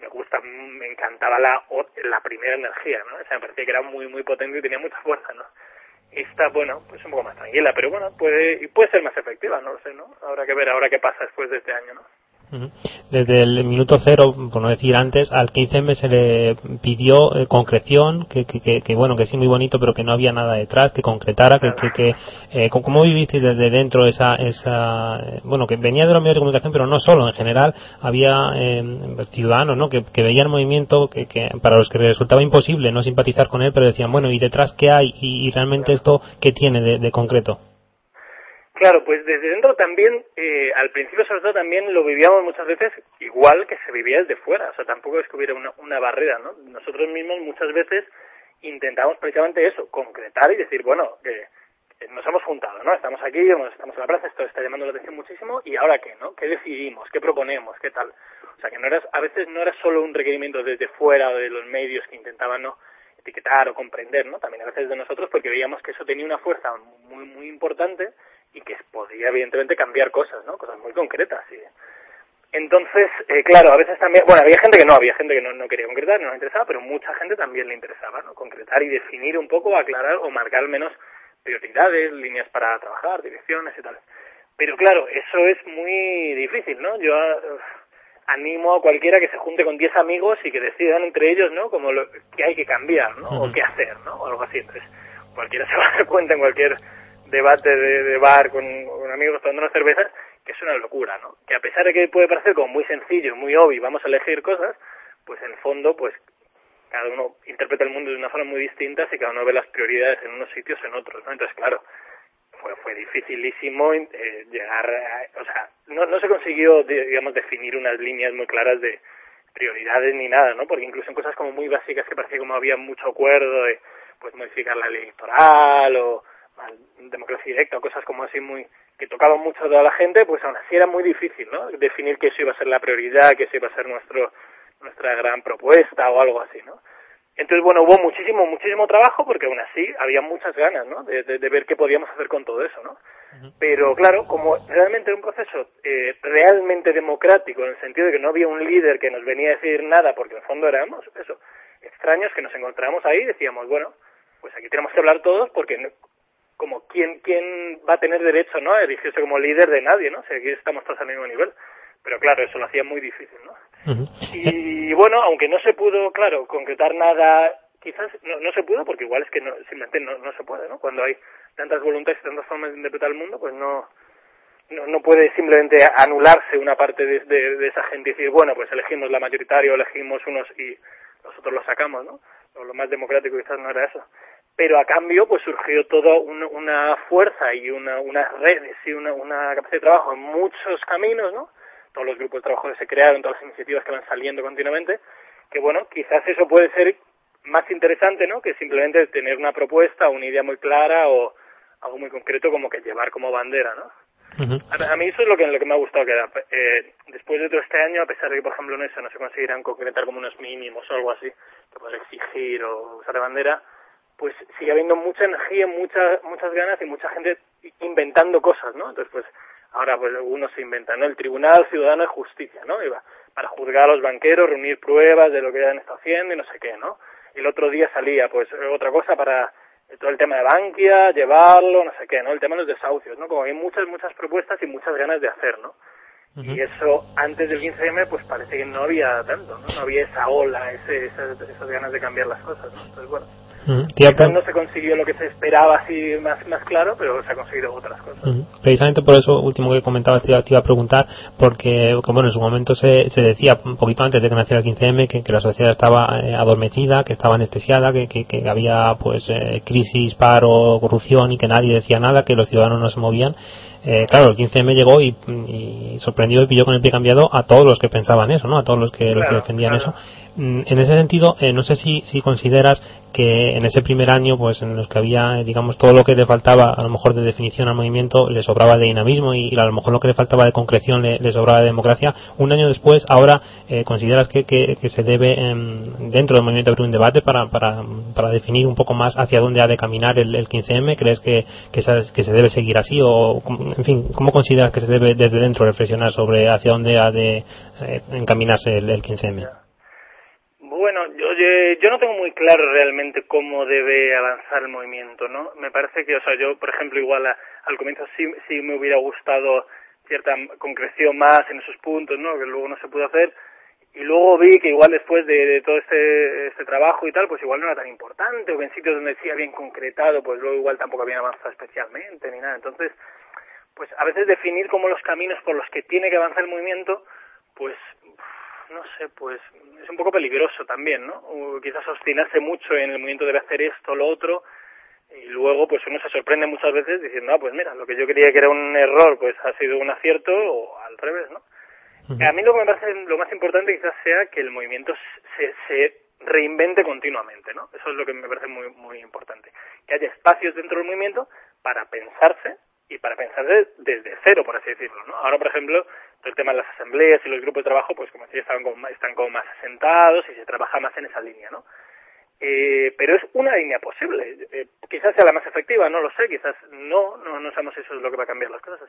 me gusta, me encantaba la, la primera energía, ¿no? O sea, me parecía que era muy, muy potente y tenía mucha fuerza, ¿no? Esta, bueno, pues un poco más tranquila, pero bueno, puede, y puede ser más efectiva, no lo sé, ¿no? Habrá que ver ahora qué pasa después de este año, ¿no? Desde el minuto cero, por no decir antes, al 15M se le pidió eh, concreción, que, que, que, bueno, que sí muy bonito, pero que no había nada detrás, que concretara, que, que, eh, ¿cómo vivisteis desde dentro esa, esa, eh, bueno, que venía de los medios de comunicación, pero no solo, en general había eh, ciudadanos, ¿no? Que, que veían movimiento que, que para los que resultaba imposible no simpatizar con él, pero decían, bueno, ¿y detrás qué hay? ¿Y, y realmente esto qué tiene de, de concreto? Claro, pues desde dentro también, eh, al principio sobre todo también lo vivíamos muchas veces igual que se vivía desde fuera, o sea, tampoco es que hubiera una, barrera, ¿no? Nosotros mismos muchas veces intentamos precisamente eso, concretar y decir, bueno, que nos hemos juntado, ¿no? Estamos aquí, estamos en la plaza, esto está llamando la atención muchísimo, ¿y ahora qué, no? ¿Qué decidimos? ¿Qué proponemos? ¿Qué tal? O sea, que no era, a veces no era solo un requerimiento desde fuera o de los medios que intentaban, ¿no? etiquetar o comprender, ¿no? También a veces de nosotros porque veíamos que eso tenía una fuerza muy, muy importante y que podía evidentemente cambiar cosas, ¿no? Cosas muy concretas. Y... Entonces, eh, claro, a veces también, bueno, había gente que no, había gente que no, no quería concretar, no le interesaba, pero mucha gente también le interesaba, ¿no? Concretar y definir un poco, aclarar o marcar al menos prioridades, líneas para trabajar, direcciones y tal. Pero claro, eso es muy difícil, ¿no? Yo uh, animo a cualquiera que se junte con 10 amigos y que decidan entre ellos, ¿no? Como lo que hay que cambiar, ¿no? O qué hacer, ¿no? O algo así. Entonces, cualquiera se va a dar cuenta en cualquier debate de, bar con, con amigos tomando una cerveza que es una locura, ¿no? Que a pesar de que puede parecer como muy sencillo, muy obvio, vamos a elegir cosas, pues en fondo, pues cada uno interpreta el mundo de una forma muy distinta y cada uno ve las prioridades en unos sitios en otros, ¿no? Entonces, claro, fue, fue dificilísimo eh, llegar a, o sea, no, no se consiguió, digamos, definir unas líneas muy claras de prioridades ni nada, ¿no? Porque incluso en cosas como muy básicas que parecía como había mucho acuerdo de, pues, modificar la ley electoral o democracia directa o cosas como así muy que tocaban mucho a toda la gente, pues aún así era muy difícil, ¿no? Definir que eso iba a ser la prioridad, que eso iba a ser nuestro nuestra gran propuesta o algo así, ¿no? Entonces, bueno, hubo muchísimo, muchísimo trabajo porque aún así había muchas ganas, ¿no? De, de, ver qué podíamos hacer con todo eso, ¿no? Pero claro, como realmente era un proceso eh, realmente democrático, en el sentido de que no había un líder que nos venía a decir nada, porque en el fondo éramos, eso, extraños que nos encontrábamos ahí y decíamos, bueno, pues aquí tenemos que hablar todos porque como quién quién va a tener derecho no a elegirse como líder de nadie no sea, aquí estamos todos al mismo nivel. Pero claro eso lo hacía muy difícil no y bueno aunque no se pudo claro concretar nada quizás no, no se pudo porque igual es que no, simplemente no, no se puede no cuando hay tantas voluntades y tantas formas de interpretar el mundo pues no no, no puede simplemente anularse una parte de, de, de esa gente y decir bueno pues elegimos la mayoritaria o elegimos unos y nosotros lo sacamos no o lo más democrático quizás no era eso pero a cambio pues surgió toda una, una fuerza y una, unas redes y una, una capacidad de trabajo en muchos caminos, ¿no? Todos los grupos de trabajo que se crearon, todas las iniciativas que van saliendo continuamente, que bueno, quizás eso puede ser más interesante, ¿no? Que simplemente tener una propuesta, una idea muy clara o algo muy concreto como que llevar como bandera, ¿no? a, a, mí eso es lo que, lo que me ha gustado que eh, después de todo este año, a pesar de que, por ejemplo, en eso no se conseguirán concretar como unos mínimos o algo así, que poder exigir o usar de bandera, pues sigue habiendo mucha energía, muchas muchas ganas y mucha gente inventando cosas, ¿no? Entonces, pues ahora pues uno se inventa, ¿no? El Tribunal Ciudadano de Justicia, ¿no? Iba para juzgar a los banqueros, reunir pruebas de lo que han estado haciendo y no sé qué, ¿no? El otro día salía, pues, otra cosa para todo el tema de Bankia, llevarlo, no sé qué, ¿no? El tema de los desahucios, ¿no? Como hay muchas, muchas propuestas y muchas ganas de hacer, ¿no? Y eso antes del 15M pues parece que no había tanto, ¿no? No había esa ola, ese, esas, esas ganas de cambiar las cosas, ¿no? Entonces, bueno, no se consiguió lo que se esperaba así más, más claro, pero se ha conseguido otras cosas. Precisamente por eso, último que comentaba, te iba, a preguntar, porque bueno, en su momento se, se decía, un poquito antes de que naciera el 15M, que, que la sociedad estaba eh, adormecida, que estaba anestesiada, que, que, que había pues eh, crisis, paro, corrupción y que nadie decía nada, que los ciudadanos no se movían. Eh, claro, el 15M llegó y, y, sorprendió y pilló con el pie cambiado a todos los que pensaban eso, ¿no? A todos los que, los que defendían eso. Mm, en ese sentido, eh, no sé si, si consideras que en ese primer año, pues en los que había, digamos, todo lo que le faltaba a lo mejor de definición al movimiento, le sobraba de dinamismo y, a lo mejor lo que le faltaba de concreción le, sobraba de democracia. Un año después, ahora, eh, ¿consideras que, que, que, se debe, eh, dentro del movimiento, abrir un debate para, para, para definir un poco más hacia dónde ha de caminar el, el 15M? ¿Crees que, que, se, que se debe seguir así? O, en fin, ¿cómo consideras que se debe desde dentro reflexionar sobre hacia dónde ha de eh, encaminarse el, el 15M? Bueno, yo, yo no tengo muy claro realmente cómo debe avanzar el movimiento, ¿no? Me parece que, o sea, yo, por ejemplo, igual a, al comienzo sí, sí me hubiera gustado cierta concreción más en esos puntos, ¿no? Que luego no se pudo hacer. Y luego vi que igual después de, todo este, este trabajo y tal, pues igual no era tan importante, o que en sitios donde sí habían concretado, pues luego igual tampoco habían avanzado especialmente, ni nada. Entonces, pues a veces definir como los caminos por los que tiene que avanzar el movimiento, pues no sé, pues es un poco peligroso también, ¿no? O quizás obstinarse mucho en el movimiento debe hacer esto, lo otro, y luego pues uno se sorprende muchas veces diciendo, ah, pues mira, lo que yo creía que era un error, pues ha sido un acierto, o al revés, ¿no? A mí lo que me parece lo más importante quizás sea que el movimiento se, se reinvente continuamente, ¿no? Eso es lo que me parece muy, muy importante. Que haya espacios dentro del movimiento para pensarse y para pensarse desde cero, por así decirlo, ¿no? Ahora, por ejemplo, el tema de las asambleas y los grupos de trabajo, pues como decía, están como, están como más asentados y se trabaja más en esa línea, ¿no? Eh, pero es una línea posible. Eh, quizás sea la más efectiva, no lo sé, quizás no, no, no sabemos eso es lo que va a cambiar las cosas.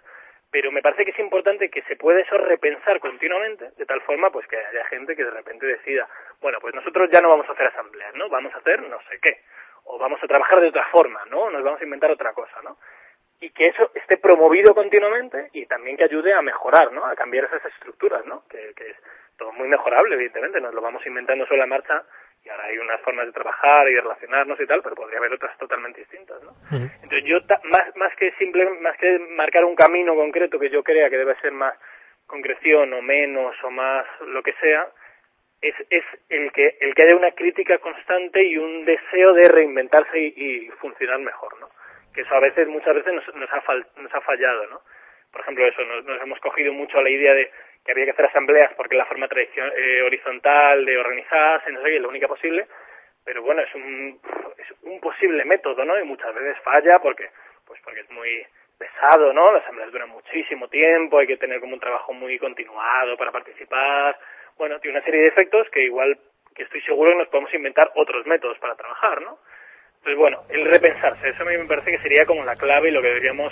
Pero me parece que es importante que se pueda eso repensar continuamente, de tal forma pues que haya gente que de repente decida, bueno, pues nosotros ya no vamos a hacer asambleas, ¿no? Vamos a hacer no sé qué. O vamos a trabajar de otra forma, ¿no? Nos vamos a inventar otra cosa, ¿no? Y que eso esté promovido continuamente y también que ayude a mejorar, ¿no? A cambiar esas estructuras, ¿no? Que, que es todo muy mejorable, evidentemente, nos lo vamos inventando sobre la marcha y ahora hay unas formas de trabajar y de relacionarnos y tal, pero podría haber otras totalmente distintas, ¿no? Entonces yo más más que simple más que marcar un camino concreto que yo crea que debe ser más concreción o menos o más lo que sea, es, es el que el que haya una crítica constante y un deseo de reinventarse y, y funcionar mejor, ¿no? Que eso a veces, muchas veces nos, nos, ha, nos ha fallado, ¿no? Por ejemplo, eso, nos, nos hemos cogido mucho la idea de que había que hacer asambleas porque la forma tradición, eh, horizontal de organizarse, no sé qué, es la única posible, pero bueno, es un, es un posible método, ¿no? Y muchas veces falla porque, pues porque es muy pesado, ¿no? Las asambleas duran muchísimo tiempo, hay que tener como un trabajo muy continuado para participar, bueno, tiene una serie de efectos que igual, que estoy seguro que nos podemos inventar otros métodos para trabajar, ¿no? Entonces, bueno, el repensarse, eso a mí me parece que sería como la clave y lo que deberíamos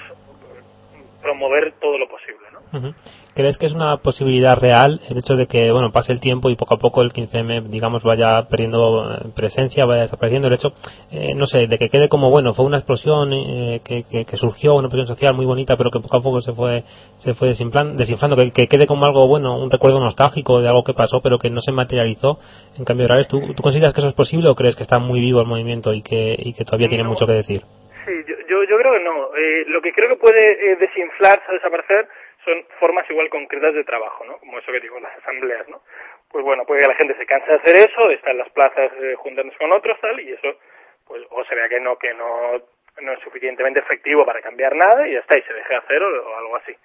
promover todo lo posible, ¿no? ¿Crees que es una posibilidad real el hecho de que, bueno, pase el tiempo y poco a poco el 15M, digamos, vaya perdiendo eh, presencia, vaya desapareciendo? El hecho, eh, no sé, de que quede como, bueno, fue una explosión eh, que, que, que, surgió, una explosión social muy bonita, pero que poco a poco se fue se fue desinflando, que, que, quede como algo, bueno, un recuerdo nostálgico de algo que pasó, pero que no se materializó en cambio ¿Tú, ¿Tú consideras que eso es posible o crees que está muy vivo el movimiento y que, y que todavía tiene mucho que decir? Sí, yo, yo, yo creo que no. Eh, lo que creo que puede eh, desinflarse, desaparecer, son formas igual concretas de trabajo, ¿no? Como eso que digo, las asambleas, ¿no? Pues bueno, puede que la gente se canse de hacer eso, de estar en las plazas eh, juntándose con otros, tal, y eso, pues, o se vea que no, que no, no es suficientemente efectivo para cambiar nada y ya está, y se deje hacer o, o algo así.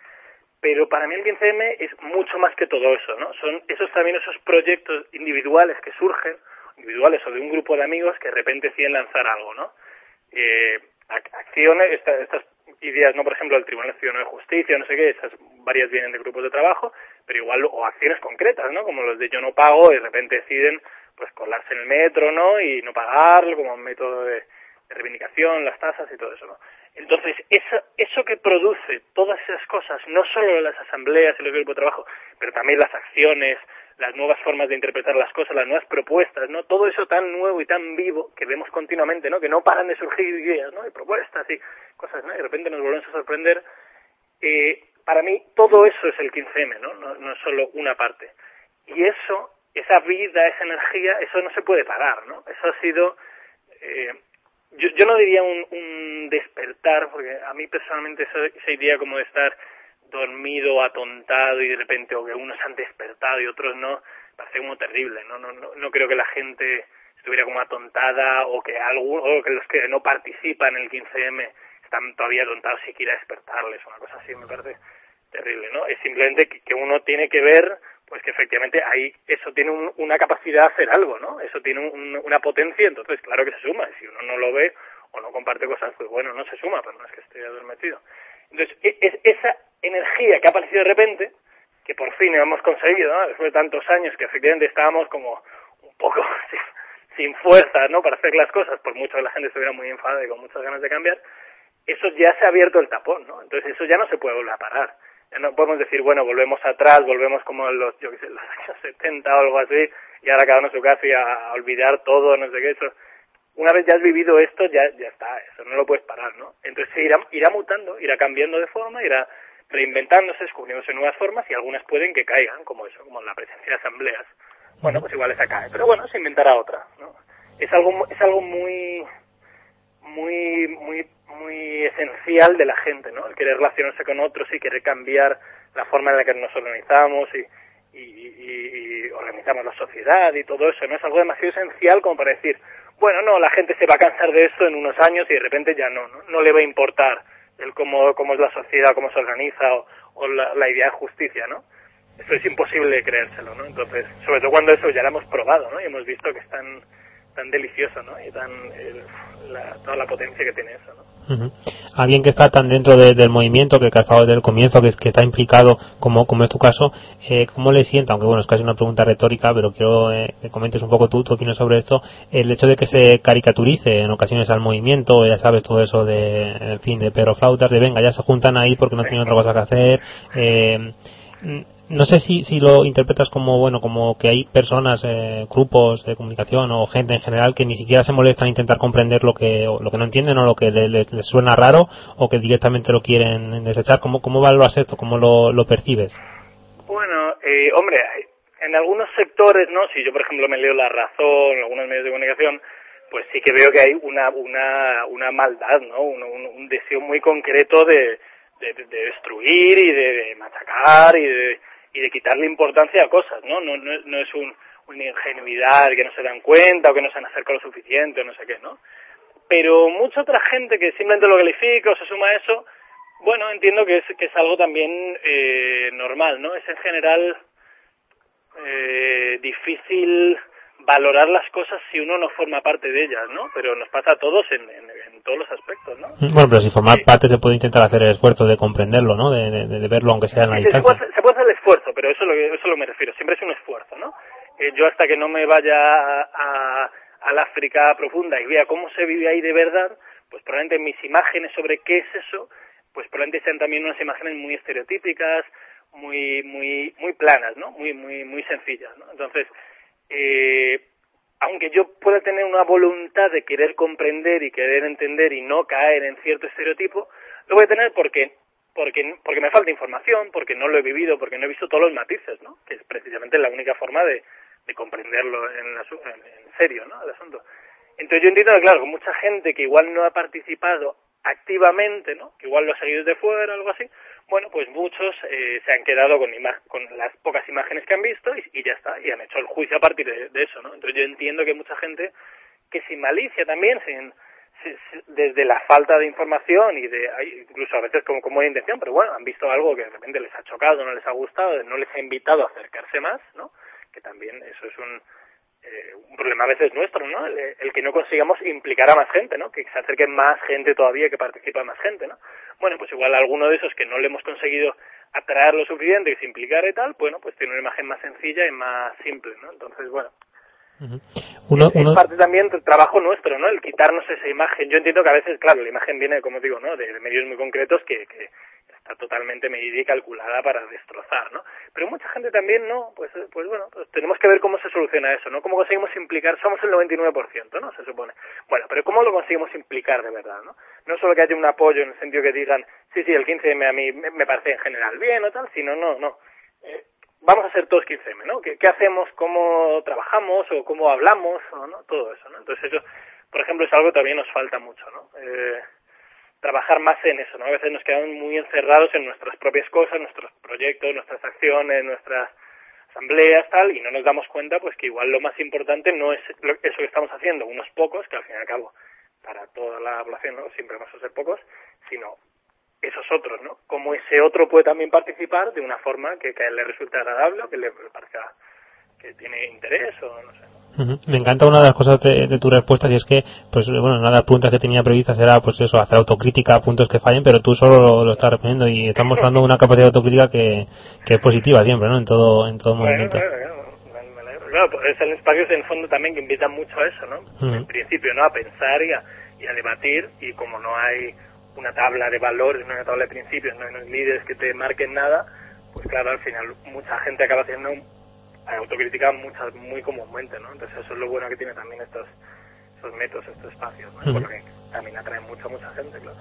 Pero para mí el 15M es mucho más que todo eso, ¿no? Son esos también esos proyectos individuales que surgen, individuales o de un grupo de amigos que de repente deciden lanzar algo, ¿no? Eh, acciones, esta, estas ideas, ¿no? Por ejemplo, el Tribunal Ciudadano de Justicia, no sé qué, esas varias vienen de grupos de trabajo, pero igual, o acciones concretas, ¿no? Como los de yo no pago y de repente deciden, pues, colarse en el metro, ¿no? Y no pagarlo como un método de, de reivindicación, las tasas y todo eso, ¿no? Entonces, eso, eso que produce todas esas cosas, no solo las asambleas y los grupos de trabajo, pero también las acciones, las nuevas formas de interpretar las cosas, las nuevas propuestas, ¿no? Todo eso tan nuevo y tan vivo que vemos continuamente, ¿no? Que no paran de surgir ideas, ¿no? Y propuestas y cosas, ¿no? Y de repente nos volvemos a sorprender. Eh, para mí todo eso es el 15M, ¿no? ¿no? No es solo una parte. Y eso, esa vida, esa energía, eso no se puede parar, ¿no? Eso ha sido... Eh, yo, no diría un, un despertar, porque a mí personalmente esa, esa idea como de estar dormido, atontado y de repente o que unos han despertado y otros no, parece como terrible, ¿no? No, no, no creo que la gente estuviera como atontada o que algún, o que los que no participan en el 15M están todavía atontados si quiera despertarles, una cosa así me parece terrible, ¿no? Es simplemente que, que uno tiene que ver pues que efectivamente ahí eso tiene un, una capacidad de hacer algo, ¿no? Eso tiene un, una potencia, entonces claro que se suma. Si uno no lo ve o no comparte cosas, pues bueno, no se suma, pero no es que esté adormecido. Entonces, es, esa energía que ha aparecido de repente, que por fin hemos conseguido, después de tantos años que efectivamente estábamos como un poco sin, sin fuerza, ¿no? Para hacer las cosas, por mucho que la gente estuviera muy enfadada y con muchas ganas de cambiar, eso ya se ha abierto el tapón, ¿no? Entonces eso ya no se puede volver a parar. Ya no podemos decir, bueno, volvemos atrás, volvemos como en los, yo qué sé, los años 70 o algo así, y ahora cada uno su casa y a, a olvidar todo, no sé qué, eso una vez ya has vivido esto, ya, ya está, eso no lo puedes parar, ¿no? Entonces irá, irá mutando, irá cambiando de forma, irá reinventándose, descubriéndose nuevas formas y algunas pueden que caigan, como eso, como la presencia de asambleas. Bueno, pues igual esa cae, pero bueno, se inventará otra, ¿no? Es algo, es algo muy, muy, muy, muy esencial de la gente, ¿no? El querer relacionarse con otros y querer cambiar la forma en la que nos organizamos y, y, y, y organizamos la sociedad y todo eso, ¿no? Es algo demasiado esencial como para decir, bueno, no, la gente se va a cansar de esto en unos años y de repente ya no, no, no le va a importar el cómo, cómo es la sociedad, cómo se organiza o, o la, la, idea de justicia, ¿no? Eso es imposible creérselo, ¿no? Entonces, sobre todo cuando eso ya lo hemos probado, ¿no? Y hemos visto que es tan, delicioso, ¿no? Y tan toda la potencia que tiene eso, ¿no? Alguien que está tan dentro del movimiento, que, ha estado desde el comienzo, que, está implicado, como, como es tu caso, eh, ¿cómo le sienta? Aunque bueno, es casi una pregunta retórica, pero quiero eh, que comentes un poco tú, tu opinión sobre esto, el hecho de que se caricaturice en ocasiones al movimiento, ya sabes, todo eso de, en fin, de perro flautas, de venga, ya se juntan ahí porque no tienen otra cosa que hacer. Eh, no sé si, si lo interpretas como bueno como que hay personas eh, grupos de comunicación o gente en general que ni siquiera se molestan a intentar comprender lo que lo que no entienden o lo que les, suena raro o que directamente lo quieren desechar. Cómo cómo valoras esto cómo lo, lo percibes bueno eh, hombre en algunos sectores no si yo por ejemplo me leo la razón en algunos medios de comunicación pues sí que veo que hay una una una maldad no un, deseo muy concreto de de, destruir y de machacar y de y de quitarle importancia a cosas, ¿no? No, no, no es un, una ingenuidad que no se dan cuenta o que no se han acercado lo suficiente o no sé qué, ¿no? Pero mucha otra gente que simplemente lo califica o se suma a eso, bueno, entiendo que es, que es algo también eh, normal, ¿no? Es en general eh, difícil valorar las cosas si uno no forma parte de ellas, ¿no? Pero nos pasa a todos en, en, todos los aspectos, ¿no? Bueno, pero si formar parte se puede intentar hacer el esfuerzo de comprenderlo, ¿no? De, de, verlo aunque sea en la distancia. Se puede, se puede, pero eso es lo que, eso lo me refiero. Siempre es un esfuerzo, ¿no? Yo hasta que no me vaya a, al África profunda y vea cómo se vive ahí de verdad, pues probablemente mis imágenes sobre qué es eso, pues probablemente sean también unas imágenes muy estereotípicas, muy muy muy planas, ¿no? Muy muy muy sencillas, ¿no? Entonces eh, aunque yo pueda tener una voluntad de querer comprender y querer entender y no caer en cierto estereotipo, lo voy a tener porque porque porque me falta información, porque no lo he vivido, porque no he visto todos los matices, ¿no? Que es precisamente la única forma de, de comprenderlo en, en, serio, ¿no? El asunto. Entonces yo entiendo que, claro, mucha gente que igual no ha participado activamente, ¿no? Que igual lo ha seguido desde fuera, algo así, bueno, pues muchos eh, se han quedado con, con las pocas imágenes que han visto y, ya está, y han hecho el juicio a partir de, eso, ¿no? Entonces yo entiendo que mucha gente que sin malicia también, sin, desde la falta de información y de incluso a veces como, como intención, pero bueno, han visto algo que de repente les ha chocado, no les ha gustado, no les ha invitado a acercarse más, ¿no? Que también eso es un, eh, un problema a veces nuestro, ¿no? El, que no consigamos implicar a más gente, ¿no? Que se acerque más gente todavía, que participa más gente, ¿no? Bueno, pues igual alguno de esos que no le hemos conseguido atraer lo suficiente y se implicar y tal, bueno, pues tiene una imagen más sencilla y más simple, ¿no? Entonces, bueno. Uno, es, parte también del trabajo nuestro, ¿no? El quitarnos esa imagen. Yo entiendo que a veces, claro, la imagen viene, como digo, ¿no? De, medios muy concretos que, que totalmente medida y calculada para destrozar, ¿no? Pero mucha gente también no, pues, pues bueno, pues tenemos que ver cómo se soluciona eso, ¿no? Cómo conseguimos implicar, somos el 99%, ¿no? Se supone. Bueno, pero ¿cómo lo conseguimos implicar de verdad, ¿no? No solo que haya un apoyo en el sentido que digan, sí, sí, el 15M a mí me parece en general bien o tal, sino no, no. Eh, vamos a ser todos 15M, ¿no? ¿Qué, ¿Qué, hacemos? ¿Cómo trabajamos? ¿O cómo hablamos? ¿O no? Todo eso, ¿no? Entonces eso, por ejemplo, es algo que todavía nos falta mucho, ¿no? Eh, trabajar más en eso, ¿no? A veces nos quedamos muy encerrados en nuestras propias cosas, nuestros proyectos, nuestras acciones, nuestras asambleas, tal, y no nos damos cuenta, pues que igual lo más importante no es eso que estamos haciendo, unos pocos, que al fin y al cabo, para toda la población, ¿no? Siempre vamos a ser pocos, sino esos otros, ¿no? Como ese otro puede también participar de una forma que, que le resulte agradable o que le parezca que tiene interés o no sé. Me encanta una de las cosas de, tu respuesta y es que, pues bueno, una de las preguntas que tenía previstas era, pues eso, hacer autocrítica a puntos que fallen, pero tú solo lo, estás respondiendo y estamos mostrando una capacidad de autocrítica que, que es positiva siempre, ¿no? En todo, en todo movimiento. Claro, pues es el espacio en el fondo también que invita mucho a eso, ¿no? En principio, ¿no? A pensar y a, y a debatir y como no hay una tabla de valores, no hay una tabla de principios, no hay líderes que te marquen nada, pues claro, al final mucha gente acaba haciendo autocrítica muchas, muy comúnmente, ¿no? Entonces eso es lo bueno que tiene también estos, estos métodos, estos espacios, ¿no? También atraen mucha, mucha gente, claro.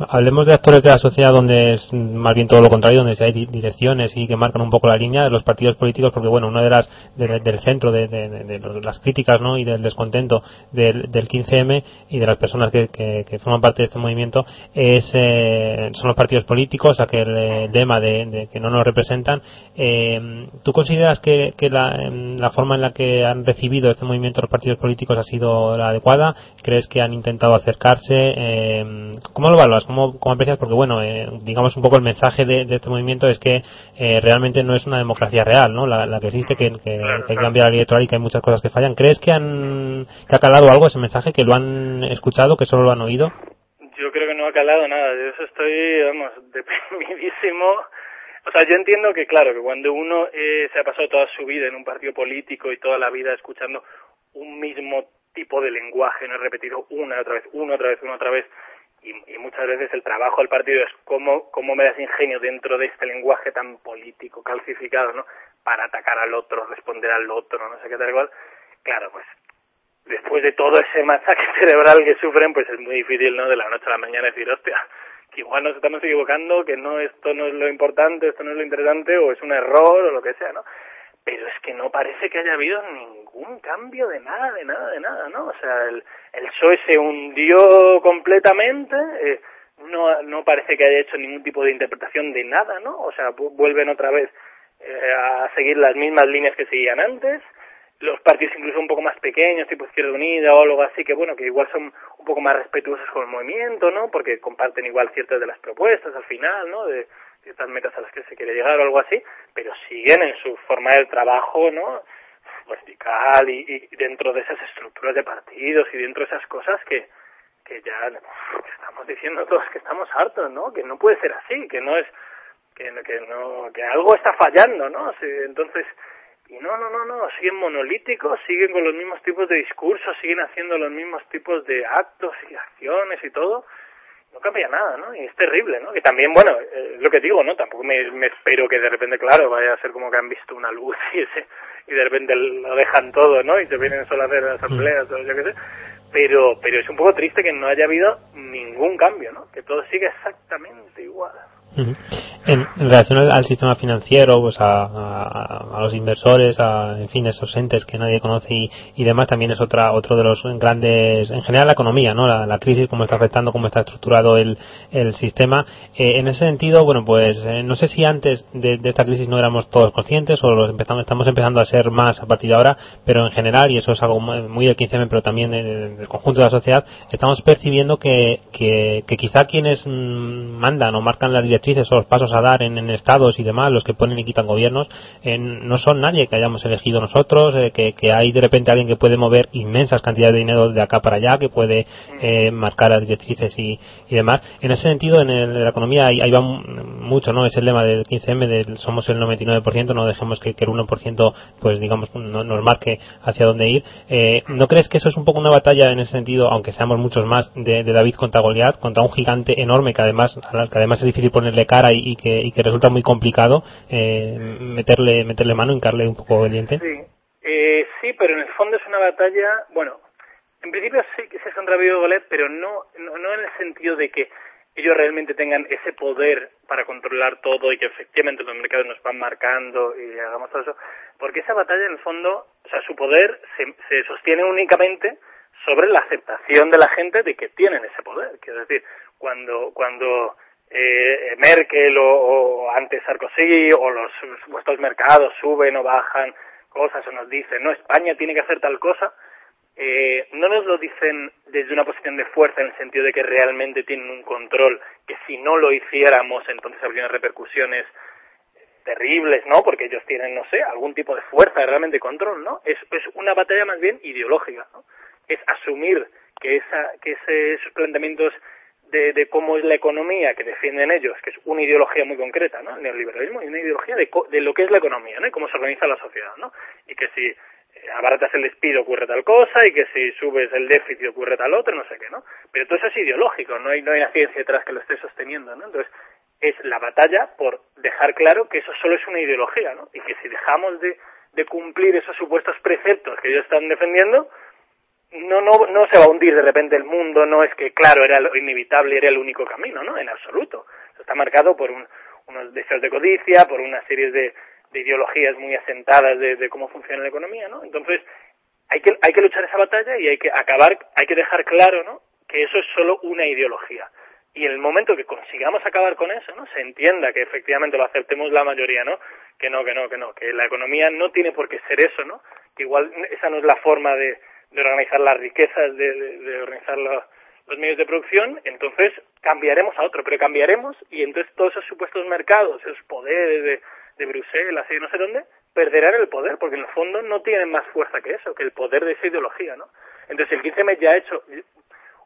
Hablemos de actores de la sociedad donde es más bien todo lo contrario, donde hay direcciones y que marcan un poco la línea de los partidos políticos, porque bueno, uno de las del centro de, las críticas ¿no? y del descontento del, 15M y de las personas que, forman parte de este movimiento es eh, son los partidos políticos, aquel eh, lema de, que no nos representan. Eh, ¿Tú consideras que, em, la forma en la que han recibido este movimiento los partidos políticos ha sido la adecuada? ¿Crees que han intentado acercar Eh, ¿Cómo lo evalúas? ¿Cómo, cómo aprecias? Porque, bueno, eh, digamos un poco el mensaje de, este movimiento es que eh, realmente no es una democracia real, ¿no? La, que existe, que, que, hay que cambiar la ley electoral y que hay muchas cosas que fallan. ¿Crees que, han, que ha calado algo ese mensaje, que lo han escuchado, que solo lo han oído? Yo creo que no ha calado nada. Yo eso estoy, vamos, deprimidísimo. O sea, yo entiendo que, claro, que cuando uno eh, se ha pasado toda su vida en un partido político y toda la vida escuchando un mismo tipo de lenguaje, no he repetido una y otra vez, una otra vez, una otra vez, y, y, muchas veces el trabajo del partido es cómo, cómo me das ingenio dentro de este lenguaje tan político, calcificado, ¿no? Para atacar al otro, responder al otro, no sé qué tal igual. Claro, pues después de todo ese masaje cerebral que sufren, pues es muy difícil, ¿no? De la noche a la mañana decir, hostia, que igual nos estamos equivocando, que no, esto no es lo importante, esto no es lo interesante, o es un error, o lo que sea, ¿no? Pero es que no parece que haya habido ningún cambio de nada, de nada, de nada, ¿no? O sea, el, el PSOE se hundió completamente, eh, no, no parece que haya hecho ningún tipo de interpretación de nada, ¿no? O sea, vuelven otra vez eh, a seguir las mismas líneas que seguían antes, los partidos incluso un poco más pequeños, tipo Izquierda Unida o algo así, que bueno, que igual son un poco más respetuosos con el movimiento, ¿no? Porque comparten igual ciertas de las propuestas al final, ¿no? De, ciertas metas a las que se quiere llegar o algo así, pero siguen en su forma de trabajo, ¿no? vertical y, dentro de esas estructuras de partidos y dentro de esas cosas que, que ya estamos diciendo todos que estamos hartos, ¿no? Que no puede ser así, que no es que, que no que algo está fallando, ¿no? entonces y no, no, no, no, siguen monolíticos, siguen con los mismos tipos de discursos, siguen haciendo los mismos tipos de actos y acciones y todo, no cambia nada, ¿no? Y es terrible, ¿no? Que también, bueno, eh, lo que digo, ¿no? Tampoco me, me, espero que de repente, claro, vaya a ser como que han visto una luz y, ese, y de repente lo dejan todo, ¿no? Y se vienen solo a hacer asambleas o yo qué sé. Pero, pero es un poco triste que no haya habido ningún cambio, ¿no? Que todo sigue exactamente igual. En, relación al, sistema financiero, pues a, los inversores, a, en fin, esos entes que nadie conoce y, demás, también es otra, otro de los grandes, en general la economía, ¿no? La, crisis, cómo está afectando, cómo está estructurado el, el sistema. Eh, en ese sentido, bueno, pues eh, no sé si antes de, esta crisis no éramos todos conscientes o los empezamos, estamos empezando a ser más a partir de ahora, pero en general, y eso es algo muy del 15M, pero también del conjunto de la sociedad, estamos percibiendo que, que, quizá quienes mm, mandan o marcan las o los pasos a dar en, estados y demás, los que ponen y quitan gobiernos, no son nadie que hayamos elegido nosotros, eh, que, hay de repente alguien que puede mover inmensas cantidades de dinero de acá para allá, que puede eh, marcar las directrices y, demás. En ese sentido, en, la economía ahí, va mucho, ¿no? Es el lema del 15M, del somos el 99%, no dejemos que, el 1%, pues digamos, nos marque hacia dónde ir. Eh, ¿No crees que eso es un poco una batalla en ese sentido, aunque seamos muchos más, de, David contra Goliat, contra un gigante enorme que además, que además es difícil ponerle cara y, que, y que resulta muy complicado eh, meterle meterle mano, hincarle un poco el diente. Sí. Eh, sí, pero en el fondo es una batalla, bueno, en principio sí que se contra Golet, pero no, no, no en el sentido de que ellos realmente tengan ese poder para controlar todo y que efectivamente los mercados nos van marcando y hagamos todo eso, porque esa batalla en el fondo, o sea, su poder se, se sostiene únicamente sobre la aceptación de la gente de que tienen ese poder, que es decir, cuando cuando eh, Merkel o, antes Sarkozy o los supuestos mercados suben o bajan cosas o nos dicen, no, España tiene que hacer tal cosa, eh, no nos lo dicen desde una posición de fuerza en el sentido de que realmente tienen un control, que si no lo hiciéramos entonces habría repercusiones terribles, ¿no? Porque ellos tienen, no sé, algún tipo de fuerza, realmente control, ¿no? Es, es una batalla más bien ideológica, ¿no? Es asumir que, esa, que esos planteamientos de, de, cómo es la economía que defienden ellos, que es una ideología muy concreta, ¿no? El neoliberalismo y una ideología de, de lo que es la economía, ¿no? Y cómo se organiza la sociedad, ¿no? Y que si eh, abaratas el despido ocurre tal cosa y que si subes el déficit ocurre tal otro, no sé qué, ¿no? Pero todo eso es ideológico, no hay, no hay una ciencia detrás que lo esté sosteniendo, ¿no? Entonces, es la batalla por dejar claro que eso solo es una ideología, ¿no? Y que si dejamos de, de cumplir esos supuestos preceptos que ellos están defendiendo, no, no, no se va a hundir de repente el mundo, no es que, claro, era lo inevitable, era el único camino, ¿no? En absoluto. está marcado por unos deseos de codicia, por una serie de, ideologías muy asentadas de, cómo funciona la economía, ¿no? Entonces, hay que, hay que luchar esa batalla y hay que acabar, hay que dejar claro, ¿no? Que eso es solo una ideología. Y en el momento que consigamos acabar con eso, ¿no? Se entienda que efectivamente lo aceptemos la mayoría, ¿no? Que no, que no, que no, que la economía no tiene por qué ser eso, ¿no? Que igual esa no es la forma de, de organizar las riquezas, de, organizar los medios de producción, entonces cambiaremos a otro, pero cambiaremos y entonces todos esos supuestos mercados, esos poderes de, Bruselas y no sé dónde, perderán el poder, porque en el fondo no tienen más fuerza que eso, que el poder de esa ideología, ¿no? Entonces el 15M ya ha hecho